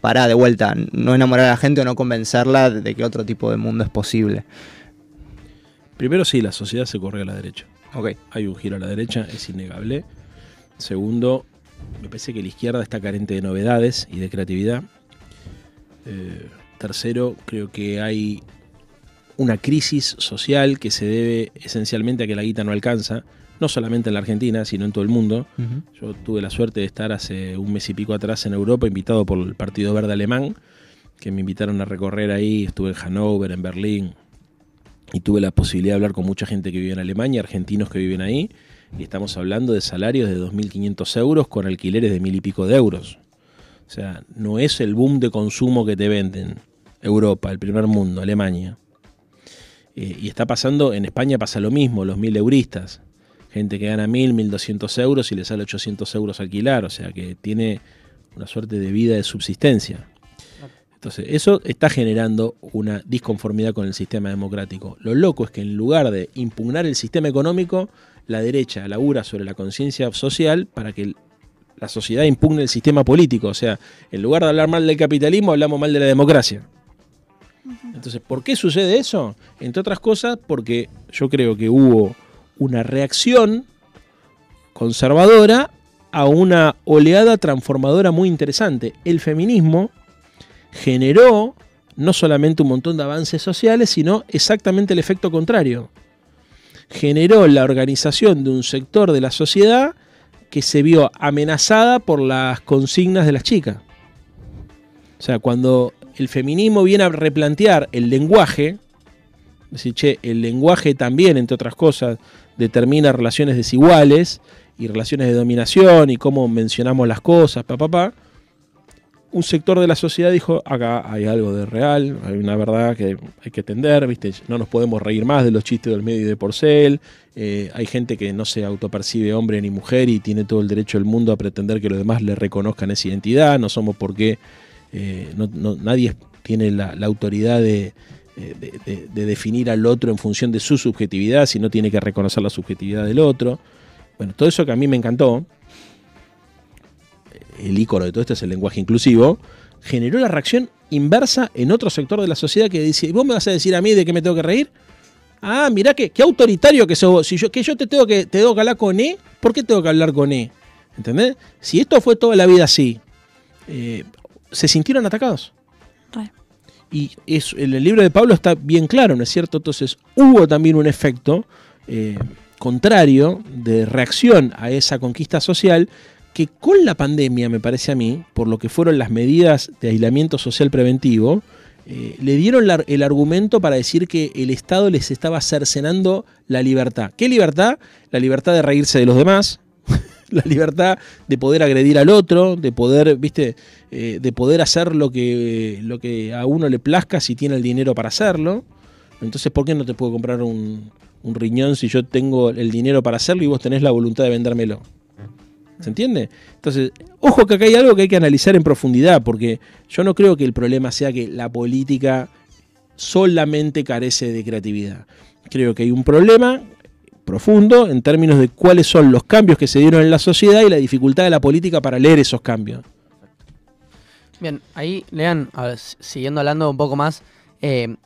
para de vuelta, no enamorar a la gente o no convencerla de que otro tipo de mundo es posible. Primero sí, la sociedad se corre a la derecha. Ok. Hay un giro a la derecha, es innegable. Segundo, me parece que la izquierda está carente de novedades y de creatividad. Eh, tercero, creo que hay una crisis social que se debe esencialmente a que la guita no alcanza no solamente en la Argentina, sino en todo el mundo. Yo tuve la suerte de estar hace un mes y pico atrás en Europa, invitado por el Partido Verde Alemán, que me invitaron a recorrer ahí, estuve en Hannover, en Berlín, y tuve la posibilidad de hablar con mucha gente que vive en Alemania, argentinos que viven ahí, y estamos hablando de salarios de 2.500 euros con alquileres de mil y pico de euros. O sea, no es el boom de consumo que te venden. Europa, el primer mundo, Alemania. Eh, y está pasando, en España pasa lo mismo, los mil euristas gente que gana 1.000, 1.200 euros y le sale 800 euros alquilar, o sea que tiene una suerte de vida de subsistencia. Entonces, eso está generando una disconformidad con el sistema democrático. Lo loco es que en lugar de impugnar el sistema económico, la derecha labura sobre la conciencia social para que la sociedad impugne el sistema político. O sea, en lugar de hablar mal del capitalismo, hablamos mal de la democracia. Entonces, ¿por qué sucede eso? Entre otras cosas, porque yo creo que hubo una reacción conservadora a una oleada transformadora muy interesante. El feminismo generó no solamente un montón de avances sociales, sino exactamente el efecto contrario. Generó la organización de un sector de la sociedad que se vio amenazada por las consignas de las chicas. O sea, cuando el feminismo viene a replantear el lenguaje, decir, che, el lenguaje también, entre otras cosas, determina relaciones desiguales y relaciones de dominación y cómo mencionamos las cosas, papá, un sector de la sociedad dijo, acá hay algo de real, hay una verdad que hay que entender, ¿viste? no nos podemos reír más de los chistes del medio y de Porcel, eh, hay gente que no se autopercibe hombre ni mujer y tiene todo el derecho del mundo a pretender que los demás le reconozcan esa identidad, no somos porque eh, nadie tiene la, autoridad de, de, definir al otro en función de su subjetividad, sino tiene que reconocer la subjetividad del otro. Bueno, todo eso que a mí me encantó, el ícono de todo esto es el lenguaje inclusivo, generó la reacción inversa en otro sector de la sociedad que dice, ¿vos me vas a decir a mí de qué me tengo que reír? Ah, mirá que, qué autoritario que sos. Si yo, que yo te tengo que, te tengo hablar con E, ¿por qué tengo que hablar con E? ¿Entendés? Si esto fue toda la vida así, eh, se sintieron atacados. Y eso, en el libro de Pablo está bien claro, ¿no es cierto? Entonces hubo también un efecto eh, contrario de reacción a esa conquista social que con la pandemia, me parece a mí, por lo que fueron las medidas de aislamiento social preventivo, eh, le dieron el argumento para decir que el Estado les estaba cercenando la libertad. ¿Qué libertad? La libertad de reírse de los demás, la libertad de poder agredir al otro, de poder, viste, eh, de poder hacer lo que, lo que a uno le plazca si tiene el dinero para hacerlo. Entonces, ¿por qué no te puedo comprar un, un riñón si yo tengo el dinero para hacerlo y vos tenés la voluntad de vendérmelo? ¿Se entiende? Entonces, ojo que acá hay algo que hay que analizar en profundidad, porque yo no creo que el problema sea que la política solamente carece de creatividad. Creo que hay un problema profundo en términos de cuáles son los cambios que se dieron en la sociedad y la dificultad de la política para leer esos cambios. Bien, ahí, Lean, siguiendo hablando un poco más, eh,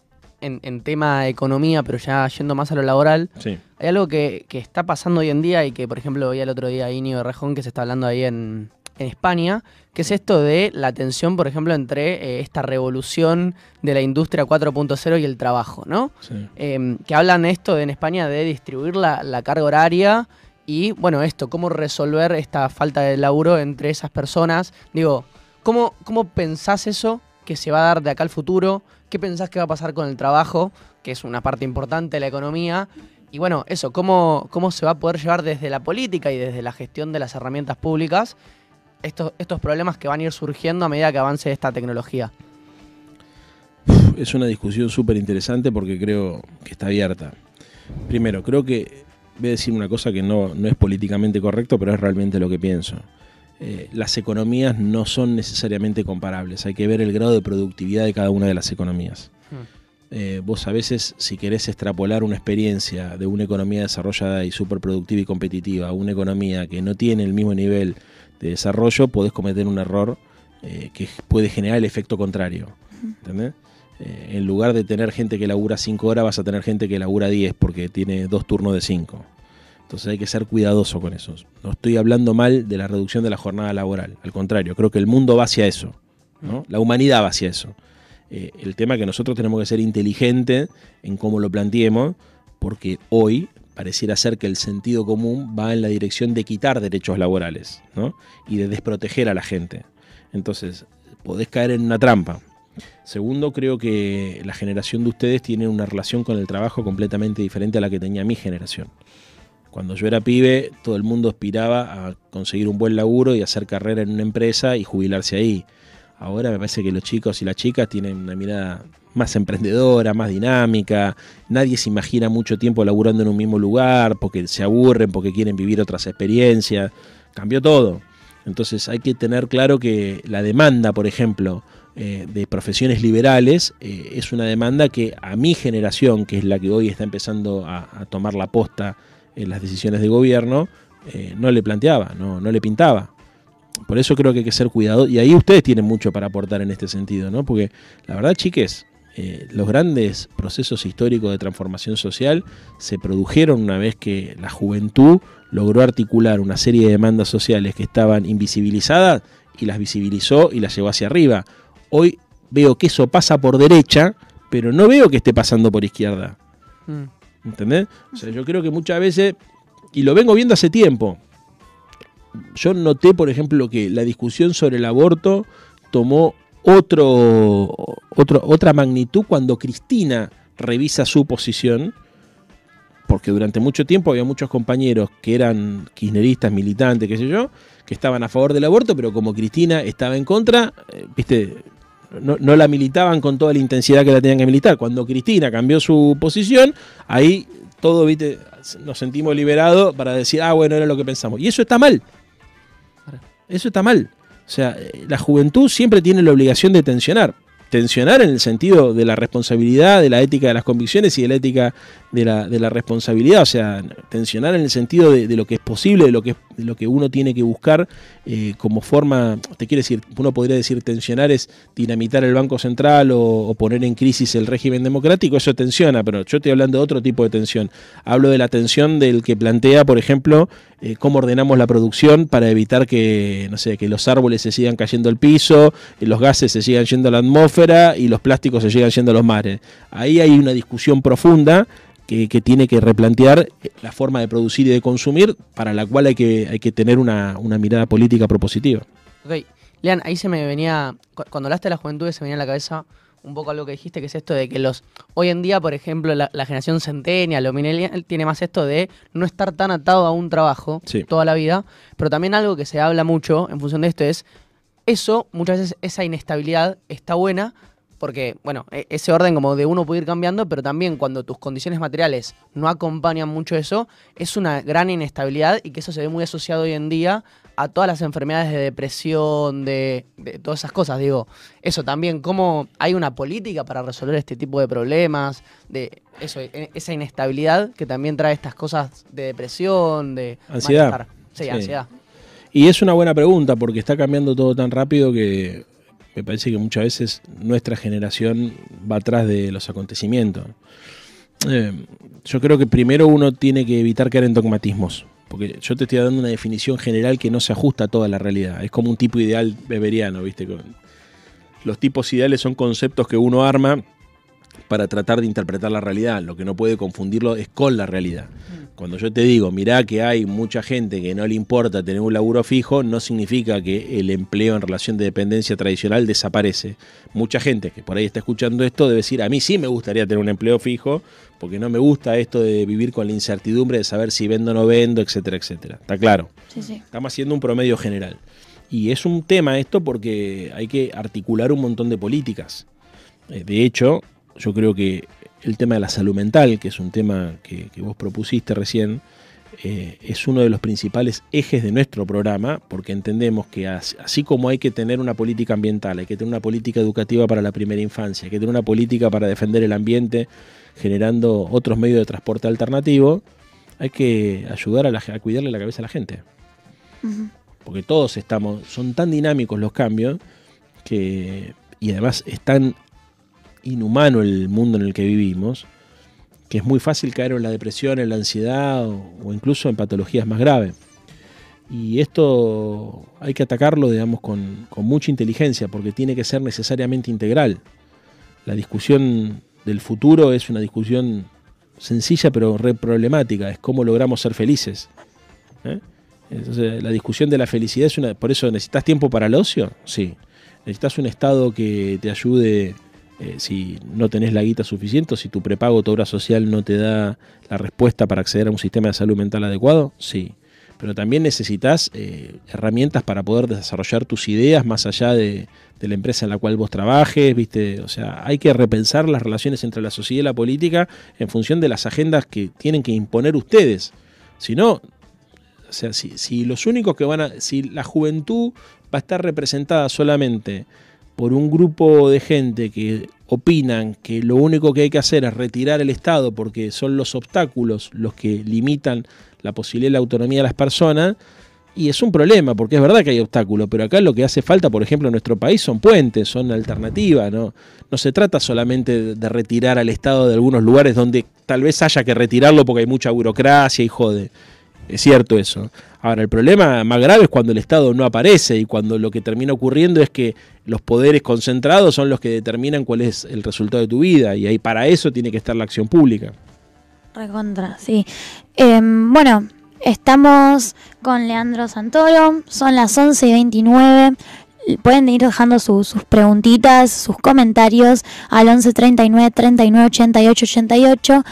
en, tema economía, pero ya yendo más a lo laboral, hay algo que, está pasando hoy en día y que, por ejemplo, veía el otro día Inio de Rejón que se está hablando ahí en, España, que es esto de la tensión, por ejemplo, entre eh, esta revolución de la industria 4.0 y el trabajo, ¿no? Em, que hablan esto en España de distribuir la, carga horaria y, bueno, esto, cómo resolver esta falta de laburo entre esas personas. Digo, ¿cómo, cómo pensás eso que se va a dar de acá al futuro? ¿Qué pensás que va a pasar con el trabajo, que es una parte importante de la economía? Y bueno, eso, ¿cómo, cómo se va a poder llevar desde la política y desde la gestión de las herramientas públicas estos, estos problemas que van a ir surgiendo a medida que avance esta tecnología? Es una discusión súper interesante porque creo que está abierta. Primero, creo que voy a decir una cosa que no, no es políticamente correcto, pero es realmente lo que pienso. Eh, las economías no son necesariamente comparables. Hay que ver el grado de productividad de cada una de las economías. Hmm. Eh, vos a veces, si querés extrapolar una experiencia de una economía desarrollada y súper productiva y competitiva a una economía que no tiene el mismo nivel de desarrollo, podés cometer un error eh, que puede generar el efecto contrario. en lugar de tener gente que labura 5 horas, vas a tener gente que labura 10 porque tiene dos turnos de 5. Entonces hay que ser cuidadoso con eso. No estoy hablando mal de la reducción de la jornada laboral. Al contrario, creo que el mundo va hacia eso. La humanidad va hacia eso. Eh, el tema es que nosotros tenemos que ser inteligentes en cómo lo planteemos, porque hoy pareciera ser que el sentido común va en la dirección de quitar derechos laborales y de desproteger a la gente. Entonces, podés caer en una trampa. Segundo, creo que la generación de ustedes tiene una relación con el trabajo completamente diferente a la que tenía mi generación. Cuando yo era pibe, todo el mundo aspiraba a conseguir un buen laburo y hacer carrera en una empresa y jubilarse ahí. Ahora me parece que los chicos y las chicas tienen una mirada más emprendedora, más dinámica. Nadie se imagina mucho tiempo laburando en un mismo lugar porque se aburren, porque quieren vivir otras experiencias. Cambió todo. Entonces hay que tener claro que la demanda, por ejemplo, eh, de profesiones liberales eh, es una demanda que a mi generación, que es la que hoy está empezando a, tomar la posta en las decisiones de gobierno, eh, no le planteaba, no, no le pintaba. Por eso creo que hay que ser cuidado. Y ahí ustedes tienen mucho para aportar en este sentido, ¿no? Porque la verdad, chiques, eh, los grandes procesos históricos de transformación social se produjeron una vez que la juventud logró articular una serie de demandas sociales que estaban invisibilizadas y las visibilizó y las llevó hacia arriba. Hoy veo que eso pasa por derecha, pero no veo que esté pasando por izquierda. Mm. ¿Entendés? O sea, yo creo que muchas veces, y lo vengo viendo hace tiempo, yo noté, por ejemplo, que la discusión sobre el aborto tomó otro, otro, otra magnitud cuando Cristina revisa su posición, porque durante mucho tiempo había muchos compañeros que eran kirchneristas, militantes, qué sé yo, que estaban a favor del aborto, pero como Cristina estaba en contra, eh, viste, no, no, la militaban con toda la intensidad que la tenían que militar. Cuando Cristina cambió su posición, ahí todo, viste, nos sentimos liberados para decir, ah, bueno, era lo que pensamos. Y eso está mal. Eso está mal. O sea, eh, la juventud siempre tiene la obligación de tensionar tensionar en el sentido de la responsabilidad, de la ética de las convicciones y de la ética de la, de la responsabilidad, o sea, tensionar en el sentido de, lo que es posible, de lo que, de lo que uno tiene que buscar eh, como forma, te quiere decir, uno podría decir tensionar es dinamitar el Banco Central o, poner en crisis el régimen democrático, eso tensiona, pero yo estoy hablando de otro tipo de tensión. Hablo de la tensión del que plantea, por ejemplo, eh, cómo ordenamos la producción para evitar que, no sé, que los árboles se sigan cayendo al piso, los gases se sigan yendo a la atmósfera y los plásticos se sigan yendo a los mares. Ahí hay una discusión profunda que, tiene que replantear la forma de producir y de consumir, para la cual hay que, hay que tener una, mirada política propositiva. Ok, Lean, ahí se me venía, cuando hablaste de la juventud, se me venía a la cabeza un poco algo que dijiste, que es esto de que los hoy en día, por ejemplo, la, generación centennial o millennial tiene más esto de no estar tan atado a un trabajo toda la vida, pero también algo que se habla mucho en función de esto es eso, muchas veces esa inestabilidad está buena, porque, bueno, e, ese orden como de uno puede ir cambiando, pero también cuando tus condiciones materiales no acompañan mucho eso, es una gran inestabilidad y que eso se ve muy asociado hoy en día a todas las enfermedades de depresión, de, todas esas cosas. Digo, eso también, cómo hay una política para resolver este tipo de problemas, de eso, e, esa inestabilidad que también trae estas cosas de depresión, de ansiedad. Sí, ansiedad. Y es una buena pregunta porque está cambiando todo tan rápido que me parece que muchas veces nuestra generación va atrás de los acontecimientos. Eh, yo creo que primero uno tiene que evitar caer en dogmatismos, porque yo te estoy dando una definición general que no se ajusta a toda la realidad. Es como un tipo ideal beberiano, ¿viste? Los tipos ideales son conceptos que uno arma para tratar de interpretar la realidad. Lo que no puede confundirlo es con la realidad. Cuando yo te digo, mirá que hay mucha gente que no le importa tener un laburo fijo, no significa que el empleo en relación de dependencia tradicional desaparece. Mucha gente que por ahí está escuchando esto debe decir, a mí sí me gustaría tener un empleo fijo, porque no me gusta esto de vivir con la incertidumbre de saber si vendo o no vendo, etcétera, etcétera. ¿Está claro? Sí, sí. Estamos haciendo un promedio general. Y es un tema esto porque hay que articular un montón de políticas. Eh, de hecho, yo creo que el tema de la salud mental, que es un tema que, vos propusiste recién, eh, es uno de los principales ejes de nuestro programa, porque entendemos que así, como hay que tener una política ambiental, hay que tener una política educativa para la primera infancia, hay que tener una política para defender el ambiente generando otros medios de transporte alternativo, hay que ayudar a, cuidarle la cabeza a la gente. Porque todos estamos, son tan dinámicos los cambios que, y además están inhumano el mundo en el que vivimos, que es muy fácil caer en la depresión, en la ansiedad o, incluso en patologías más graves. Y esto hay que atacarlo, digamos, con, mucha inteligencia, porque tiene que ser necesariamente integral. La discusión del futuro es una discusión sencilla pero re problemática, es cómo logramos ser felices. ¿eh? La discusión de la felicidad es una... Por eso, ¿necesitas tiempo para el ocio? Sí. ¿Necesitas un estado que te ayude eh, si no tenés la guita suficiente, si tu prepago, tu obra social no te da la respuesta para acceder a un sistema de salud mental adecuado, sí. Pero también necesitas eh, herramientas para poder desarrollar tus ideas más allá de, la empresa en la cual vos trabajes, ¿viste? O sea, hay que repensar las relaciones entre la sociedad y la política en función de las agendas que tienen que imponer ustedes. Si no, o sea, si, si los únicos que van a. Si la juventud va a estar representada solamente por un grupo de gente que opinan que lo único que hay que hacer es retirar el Estado porque son los obstáculos los que limitan la posibilidad de la autonomía de las personas, y es un problema, porque es verdad que hay obstáculos, pero acá lo que hace falta, por ejemplo, en nuestro país son puentes, son alternativas, ¿no? No se trata solamente de retirar al Estado de algunos lugares donde tal vez haya que retirarlo porque hay mucha burocracia y jode. Es cierto eso. Ahora, el problema más grave es cuando el Estado no aparece y cuando lo que termina ocurriendo es que los poderes concentrados son los que determinan cuál es el resultado de tu vida y ahí para eso tiene que estar la acción pública. Recontra, sí. Em, bueno, estamos con Leandro Santoro, son las 11 y 29. Pueden ir dejando sus preguntitas, sus comentarios al 11 39 39 88 88.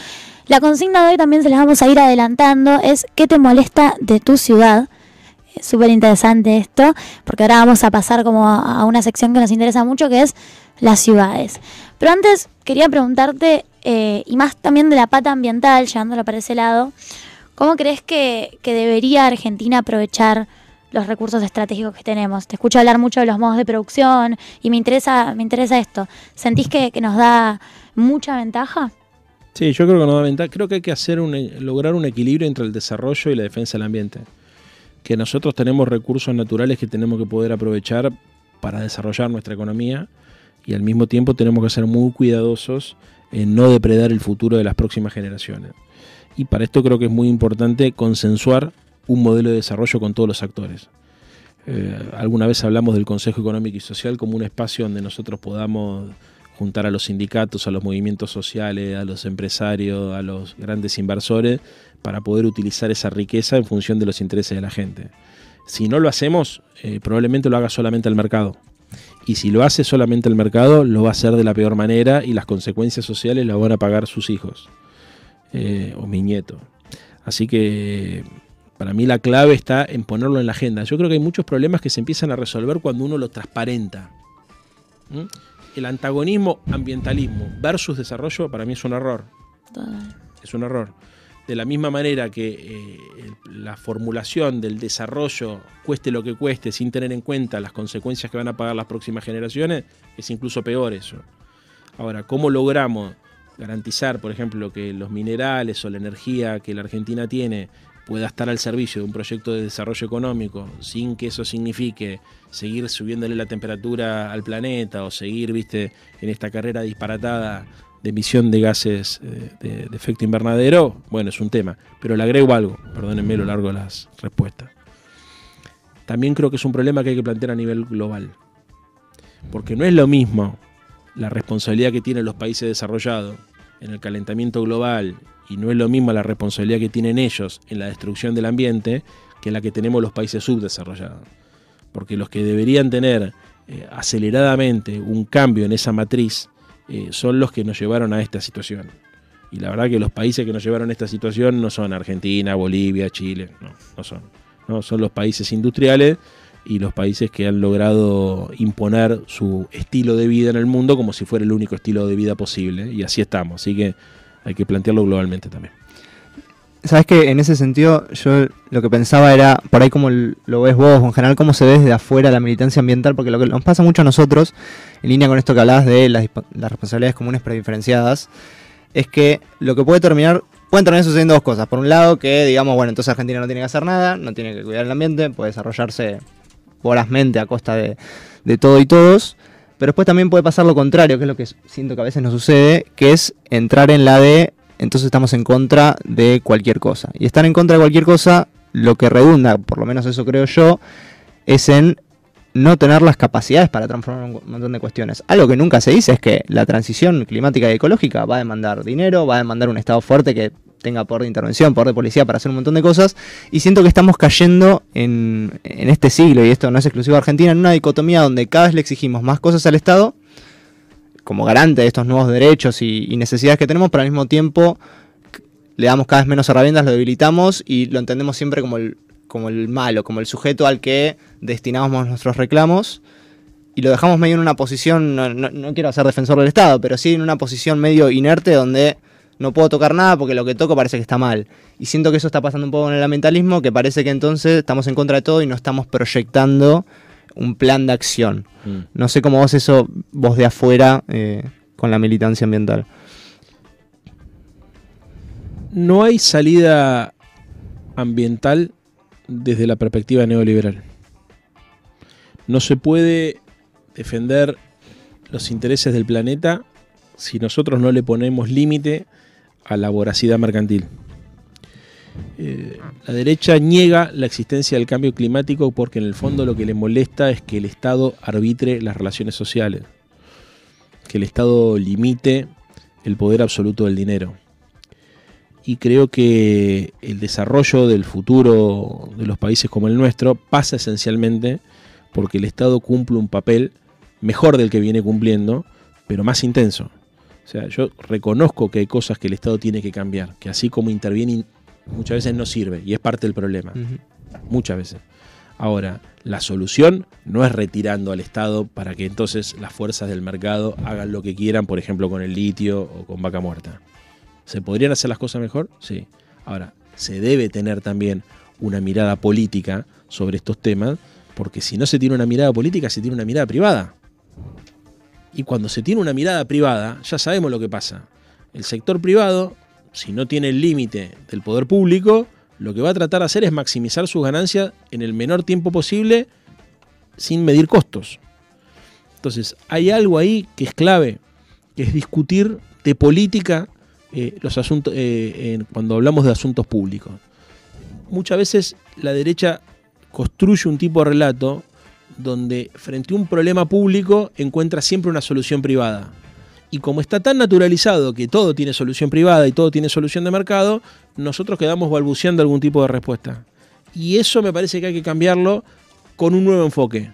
La consigna de hoy también se las vamos a ir adelantando, es ¿qué te molesta de tu ciudad? Súper interesante esto, porque ahora vamos a pasar como a una sección que nos interesa mucho, que es las ciudades. Pero antes quería preguntarte, eh, y más también de la pata ambiental, llevándolo para ese lado, ¿cómo crees que, que debería Argentina aprovechar los recursos estratégicos que tenemos. Te escucho hablar mucho de los modos de producción y me interesa, me interesa esto. ¿Sentís que, nos da mucha ventaja? Sí, yo creo que ventaja. Creo que hay que hacer un, lograr un equilibrio entre el desarrollo y la defensa del ambiente. Que nosotros tenemos recursos naturales que tenemos que poder aprovechar para desarrollar nuestra economía y al mismo tiempo tenemos que ser muy cuidadosos en no depredar el futuro de las próximas generaciones. Y para esto creo que es muy importante consensuar un modelo de desarrollo con todos los actores. Eh, alguna vez hablamos del Consejo Económico y Social como un espacio donde nosotros podamos juntar a los sindicatos, a los movimientos sociales, a los empresarios, a los grandes inversores, para poder utilizar esa riqueza en función de los intereses de la gente. Si no lo hacemos, eh, probablemente lo haga solamente el mercado. Y si lo hace solamente el mercado, lo va a hacer de la peor manera y las consecuencias sociales las van a pagar sus hijos eh, o mi nieto. Así que para mí la clave está en ponerlo en la agenda. Yo creo que hay muchos problemas que se empiezan a resolver cuando uno lo transparenta. El antagonismo ambientalismo versus desarrollo para mí es un error. Es un error. De la misma manera que eh, la formulación del desarrollo, cueste lo que cueste, sin tener en cuenta las consecuencias que van a pagar las próximas generaciones, es incluso peor eso. Ahora, ¿cómo logramos garantizar, por ejemplo, que los minerales o la energía que la Argentina tiene pueda estar al servicio de un proyecto de desarrollo económico sin que eso signifique seguir subiéndole la temperatura al planeta o seguir, viste, en esta carrera disparatada de emisión de gases eh, de, efecto invernadero, bueno, es un tema. Pero le agrego algo, perdónenme lo largo de las respuestas. También creo que es un problema que hay que plantear a nivel global. Porque no es lo mismo la responsabilidad que tienen los países desarrollados en el calentamiento global y no es lo mismo la responsabilidad que tienen ellos en la destrucción del ambiente que la que tenemos los países subdesarrollados. Porque los que deberían tener eh, aceleradamente un cambio en esa matriz eh, son los que nos llevaron a esta situación. Y la verdad que los países que nos llevaron a esta situación no son Argentina, Bolivia, Chile, no, no son. No, son los países industriales y los países que han logrado imponer su estilo de vida en el mundo como si fuera el único estilo de vida posible. Y así estamos. Así que hay que plantearlo globalmente también. Sabes que en ese sentido yo lo que pensaba era, por ahí como lo ves vos, en general cómo se ve desde afuera la militancia ambiental, porque lo que nos pasa mucho a nosotros, en línea con esto que hablabas de las, responsabilidades comunes prediferenciadas, es que lo que puede terminar, pueden terminar sucediendo dos cosas. Por un lado, que digamos, bueno, entonces Argentina no tiene que hacer nada, no tiene que cuidar el ambiente, puede desarrollarse vorazmente a costa de, de todo y todos. Pero después también puede pasar lo contrario, que es lo que siento que a veces nos sucede, que es entrar en la de, entonces estamos en contra de cualquier cosa. Y estar en contra de cualquier cosa, lo que redunda, por lo menos eso creo yo, es en no tener las capacidades para transformar un montón de cuestiones. Algo que nunca se dice es que la transición climática y ecológica va a demandar dinero, va a demandar un Estado fuerte que tenga poder de intervención, poder de policía para hacer un montón de cosas. Y siento que estamos cayendo en, este siglo, y esto no es exclusivo de Argentina, en una dicotomía donde cada vez le exigimos más cosas al Estado, como garante de estos nuevos derechos y, necesidades que tenemos, pero al mismo tiempo le damos cada vez menos herramientas, lo debilitamos y lo entendemos siempre como el, malo, como el sujeto al que destinamos nuestros reclamos. Y lo dejamos medio en una posición, no, no quiero ser defensor del Estado, pero sí en una posición medio inerte donde no puedo tocar nada porque lo que toco parece que está mal. Y siento que eso está pasando un poco en el ambientalismo, que parece que entonces estamos en contra de todo y no estamos proyectando un plan de acción. Mm. No sé cómo vos eso, vos de afuera, eh, con la militancia ambiental. No hay salida ambiental desde la perspectiva neoliberal. No se puede defender los intereses del planeta si nosotros no le ponemos límite a la voracidad mercantil. Eh, la derecha niega la existencia del cambio climático porque en el fondo lo que le molesta es que el Estado arbitre las relaciones sociales, que el Estado limite el poder absoluto del dinero. Y creo que el desarrollo del futuro de los países como el nuestro pasa esencialmente porque el Estado cumple un papel mejor del que viene cumpliendo, pero más intenso O sea, yo reconozco que hay cosas que el Estado tiene que cambiar, que así como interviene muchas veces no sirve y es parte del problema. Muchas veces. Ahora, la solución no es retirando al Estado para que entonces las fuerzas del mercado hagan lo que quieran, por ejemplo, con el litio o con vaca muerta. ¿Se podrían hacer las cosas mejor? Sí. Ahora, se debe tener también una mirada política sobre estos temas, porque si no se tiene una mirada política, se tiene una mirada privada. Y cuando se tiene una mirada privada, ya sabemos lo que pasa. El sector privado, si no tiene el límite del poder público, lo que va a tratar de hacer es maximizar sus ganancias en el menor tiempo posible sin medir costos. Entonces, hay algo ahí que es clave, que es discutir de política eh, los asuntos, eh, cuando hablamos de asuntos públicos. Muchas veces la derecha construye un tipo de relato donde frente a un problema público encuentra siempre una solución privada. Y como está tan naturalizado que todo tiene solución privada y todo tiene solución de mercado, nosotros quedamos balbuceando algún tipo de respuesta. Y eso me parece que hay que cambiarlo con un nuevo enfoque.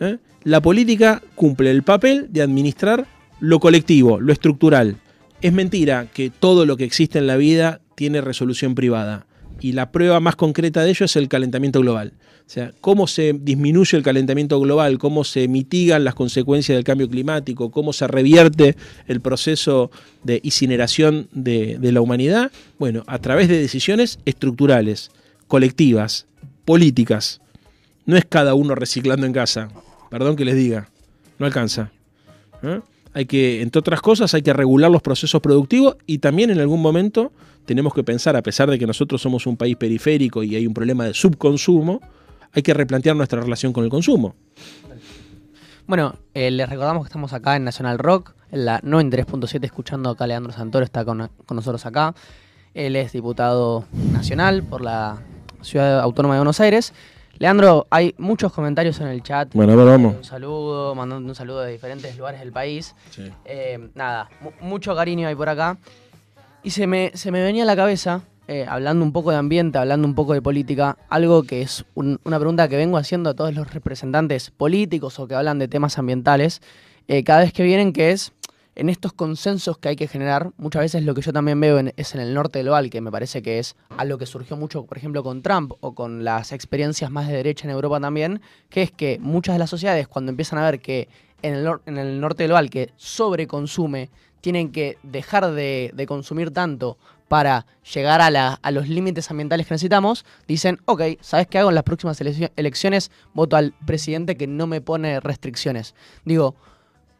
¿eh? La política cumple el papel de administrar lo colectivo, lo estructural. Es mentira que todo lo que existe en la vida tiene resolución privada. Y la prueba más concreta de ello es el calentamiento global. O sea, cómo se disminuye el calentamiento global, cómo se mitigan las consecuencias del cambio climático, cómo se revierte el proceso de incineración de, la humanidad. Bueno, a través de decisiones estructurales, colectivas, políticas. No es cada uno reciclando en casa. Perdón que les diga. No alcanza. ¿eh? Hay que, entre otras cosas, hay que regular los procesos productivos y también en algún momento tenemos que pensar, a pesar de que nosotros somos un país periférico y hay un problema de subconsumo, hay que replantear nuestra relación con el consumo. Bueno, eh, les recordamos que estamos acá en Nacional Rock, en la 93.7, escuchando acá a Leandro Santoro, está con, nosotros acá. Él es diputado nacional por la Ciudad Autónoma de Buenos Aires. Leandro, hay muchos comentarios en el chat. Bueno, vamos. Un saludo, mandando un saludo de diferentes lugares del país. Eh, nada, mucho cariño hay por acá. Y se me, se me venía a la cabeza eh, hablando un poco de ambiente, hablando un poco de política, algo que es una pregunta que vengo haciendo a todos los representantes políticos o que hablan de temas ambientales, eh, cada vez que vienen, que es en estos consensos que hay que generar, muchas veces lo que yo también veo es en el norte global, que me parece que es algo que surgió mucho, por ejemplo, con Trump o con las experiencias más de derecha en Europa también, que es que muchas de las sociedades cuando empiezan a ver que en el, en el norte global que sobreconsume, tienen que dejar de, de consumir tanto para llegar a, los límites ambientales que necesitamos, dicen, ok, ¿sabes qué hago en las próximas elecciones? Voto al presidente que no me pone restricciones. Digo,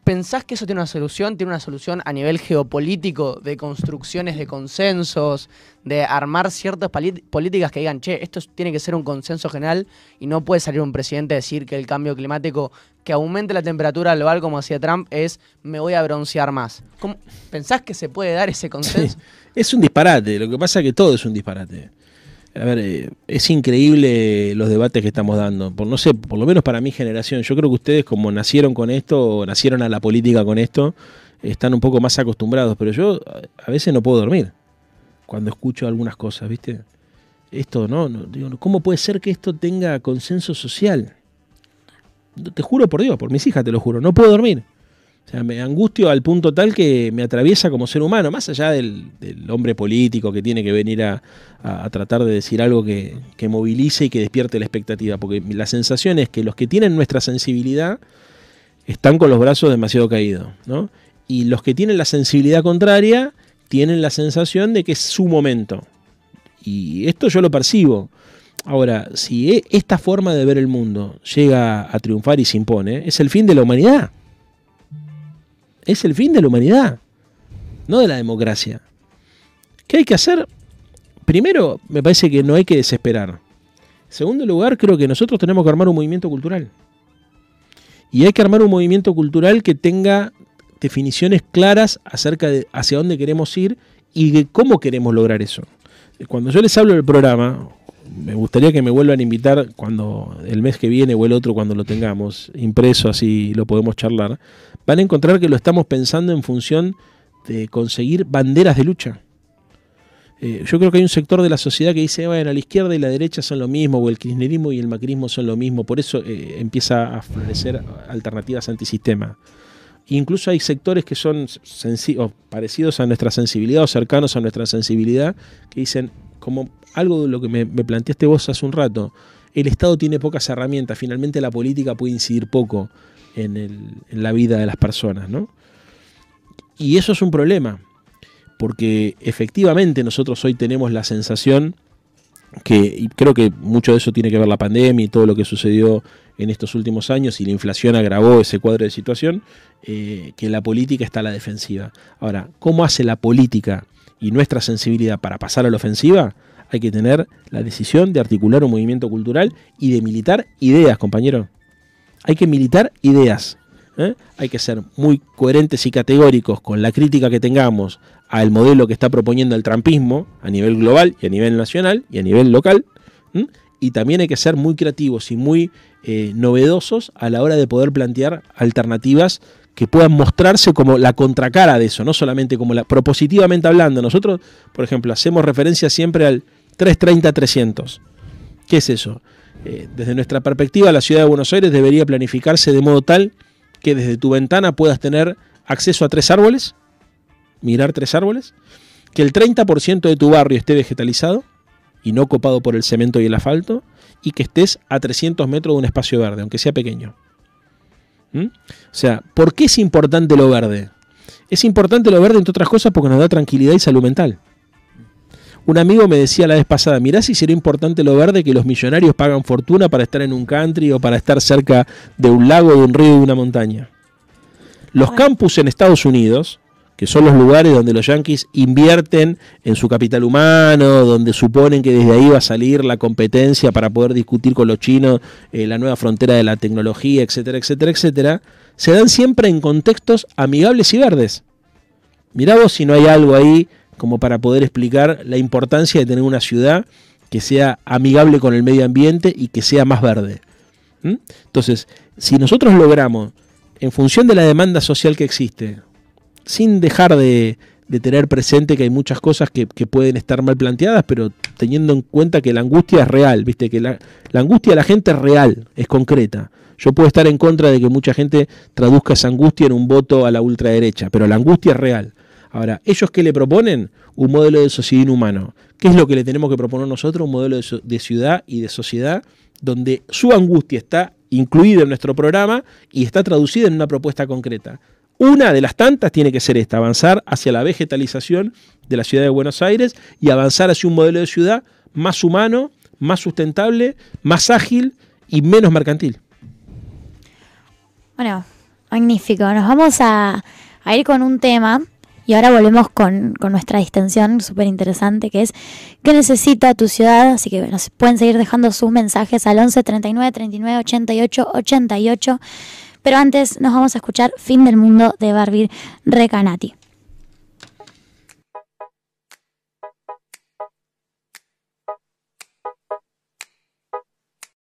¿Pensás que eso tiene una solución? ¿Tiene una solución a nivel geopolítico de construcciones de consensos, de armar ciertas políticas que digan, che, esto tiene que ser un consenso general y no puede salir un presidente a decir que el cambio climático, que aumente la temperatura global como hacía Trump, es me voy a broncear más? ¿Pensás que se puede dar ese consenso? Es un disparate, lo que pasa es que todo es un disparate. A ver, eh, es increíble los debates que estamos dando. Por no sé, por lo menos para mi generación. Yo creo que ustedes, como nacieron con esto, o nacieron a la política con esto, están un poco más acostumbrados. Pero yo a veces no puedo dormir cuando escucho algunas cosas, ¿viste? Esto, ¿no? digo, ¿Cómo puede ser que esto tenga consenso social? Te juro por Dios, por mis hijas te lo juro, no puedo dormir. O sea, me angustio al punto tal que me atraviesa como ser humano, más allá del, hombre político que tiene que venir a, tratar de decir algo que, movilice y que despierte la expectativa. Porque la sensación es que los que tienen nuestra sensibilidad están con los brazos demasiado caídos, ¿no? Y los que tienen la sensibilidad contraria tienen la sensación de que es su momento. Y esto yo lo percibo. Ahora, si e, esta forma de ver el mundo llega a triunfar y se impone, es el fin de la humanidad es el fin de la humanidad, no de la democracia. ¿Qué hay que hacer? Primero, me parece que no hay que desesperar. Segundo lugar, creo que nosotros tenemos que armar un movimiento cultural. Y hay que armar un movimiento cultural que tenga definiciones claras acerca de hacia dónde queremos ir y de cómo queremos lograr eso. Cuando yo les hablo del programa, me gustaría que me vuelvan a invitar cuando el mes que viene o el otro cuando lo tengamos impreso, así lo podemos charlar, van a encontrar que lo estamos pensando en función de conseguir banderas de lucha. Eh, yo creo que hay un sector de la sociedad que dice, bueno, la izquierda y la derecha son lo mismo, o el kirchnerismo y el macrismo son lo mismo, por eso eh, empieza a florecer alternativas antisistema. Incluso hay sectores que son parecidos a nuestra sensibilidad o cercanos a nuestra sensibilidad que dicen, como algo de lo que me, planteaste vos hace un rato, el Estado tiene pocas herramientas, finalmente la política puede incidir poco en, la vida de las personas, ¿no? Y eso es un problema, porque efectivamente nosotros hoy tenemos la sensación que, y creo que mucho de eso tiene que ver la pandemia y todo lo que sucedió en estos últimos años y la inflación agravó ese cuadro de situación, eh, que la política está a la defensiva. Ahora, ¿cómo hace la política y nuestra sensibilidad para pasar a la ofensiva? Hay que tener la decisión de articular un movimiento cultural y de militar ideas, compañero. Hay que militar ideas. ¿eh? Hay que ser muy coherentes y categóricos con la crítica que tengamos al modelo que está proponiendo el trampismo a nivel global y a nivel nacional y a nivel local. Y también hay que ser muy creativos y muy eh, novedosos a la hora de poder plantear alternativas que puedan mostrarse como la contracara de eso, no solamente como la propositivamente hablando. Nosotros, por ejemplo, hacemos referencia siempre al 330-300. ¿Qué es eso? Eh, desde nuestra perspectiva, la ciudad de Buenos Aires debería planificarse de modo tal que desde tu ventana puedas tener acceso a tres árboles, mirar tres árboles, que el 30% de tu barrio esté vegetalizado y no copado por el cemento y el asfalto, y que estés a 300 metros de un espacio verde, aunque sea pequeño. ¿Mm? O sea, ¿por qué es importante lo verde? Es importante lo verde, entre otras cosas, porque nos da tranquilidad y salud mental. Un amigo me decía la vez pasada, mirá si sería importante lo verde que los millonarios pagan fortuna para estar en un country o para estar cerca de un lago, de un río, de una montaña. Los campus en Estados Unidos, que son los lugares donde los yanquis invierten en su capital humano, donde suponen que desde ahí va a salir la competencia para poder discutir con los chinos eh, la nueva frontera de la tecnología, etcétera, etcétera, etcétera, se dan siempre en contextos amigables y verdes. Mirá vos si no hay algo ahí como para poder explicar la importancia de tener una ciudad que sea amigable con el medio ambiente y que sea más verde. ¿Mm? Entonces, si nosotros logramos, en función de la demanda social que existe, sin dejar de, tener presente que hay muchas cosas que, pueden estar mal planteadas, pero teniendo en cuenta que la angustia es real, viste, que la, la, angustia de la gente es real, es concreta. Yo puedo estar en contra de que mucha gente traduzca esa angustia en un voto a la ultraderecha, pero la angustia es real. Ahora, ¿ellos qué le proponen? Un modelo de sociedad inhumano. ¿Qué es lo que le tenemos que proponer nosotros? Un modelo de, ciudad y de sociedad donde su angustia está incluida en nuestro programa y está traducida en una propuesta concreta. Una de las tantas tiene que ser esta, avanzar hacia la vegetalización de la ciudad de Buenos Aires y avanzar hacia un modelo de ciudad más humano, más sustentable, más ágil y menos mercantil. Bueno, magnífico. Nos vamos a ir con un tema y ahora volvemos con, nuestra distensión súper interesante que es ¿qué necesita tu ciudad? Así que nos pueden seguir dejando sus mensajes al 11 39 39 88 88. Pero antes nos vamos a escuchar Fin del Mundo de Barbie Recanati.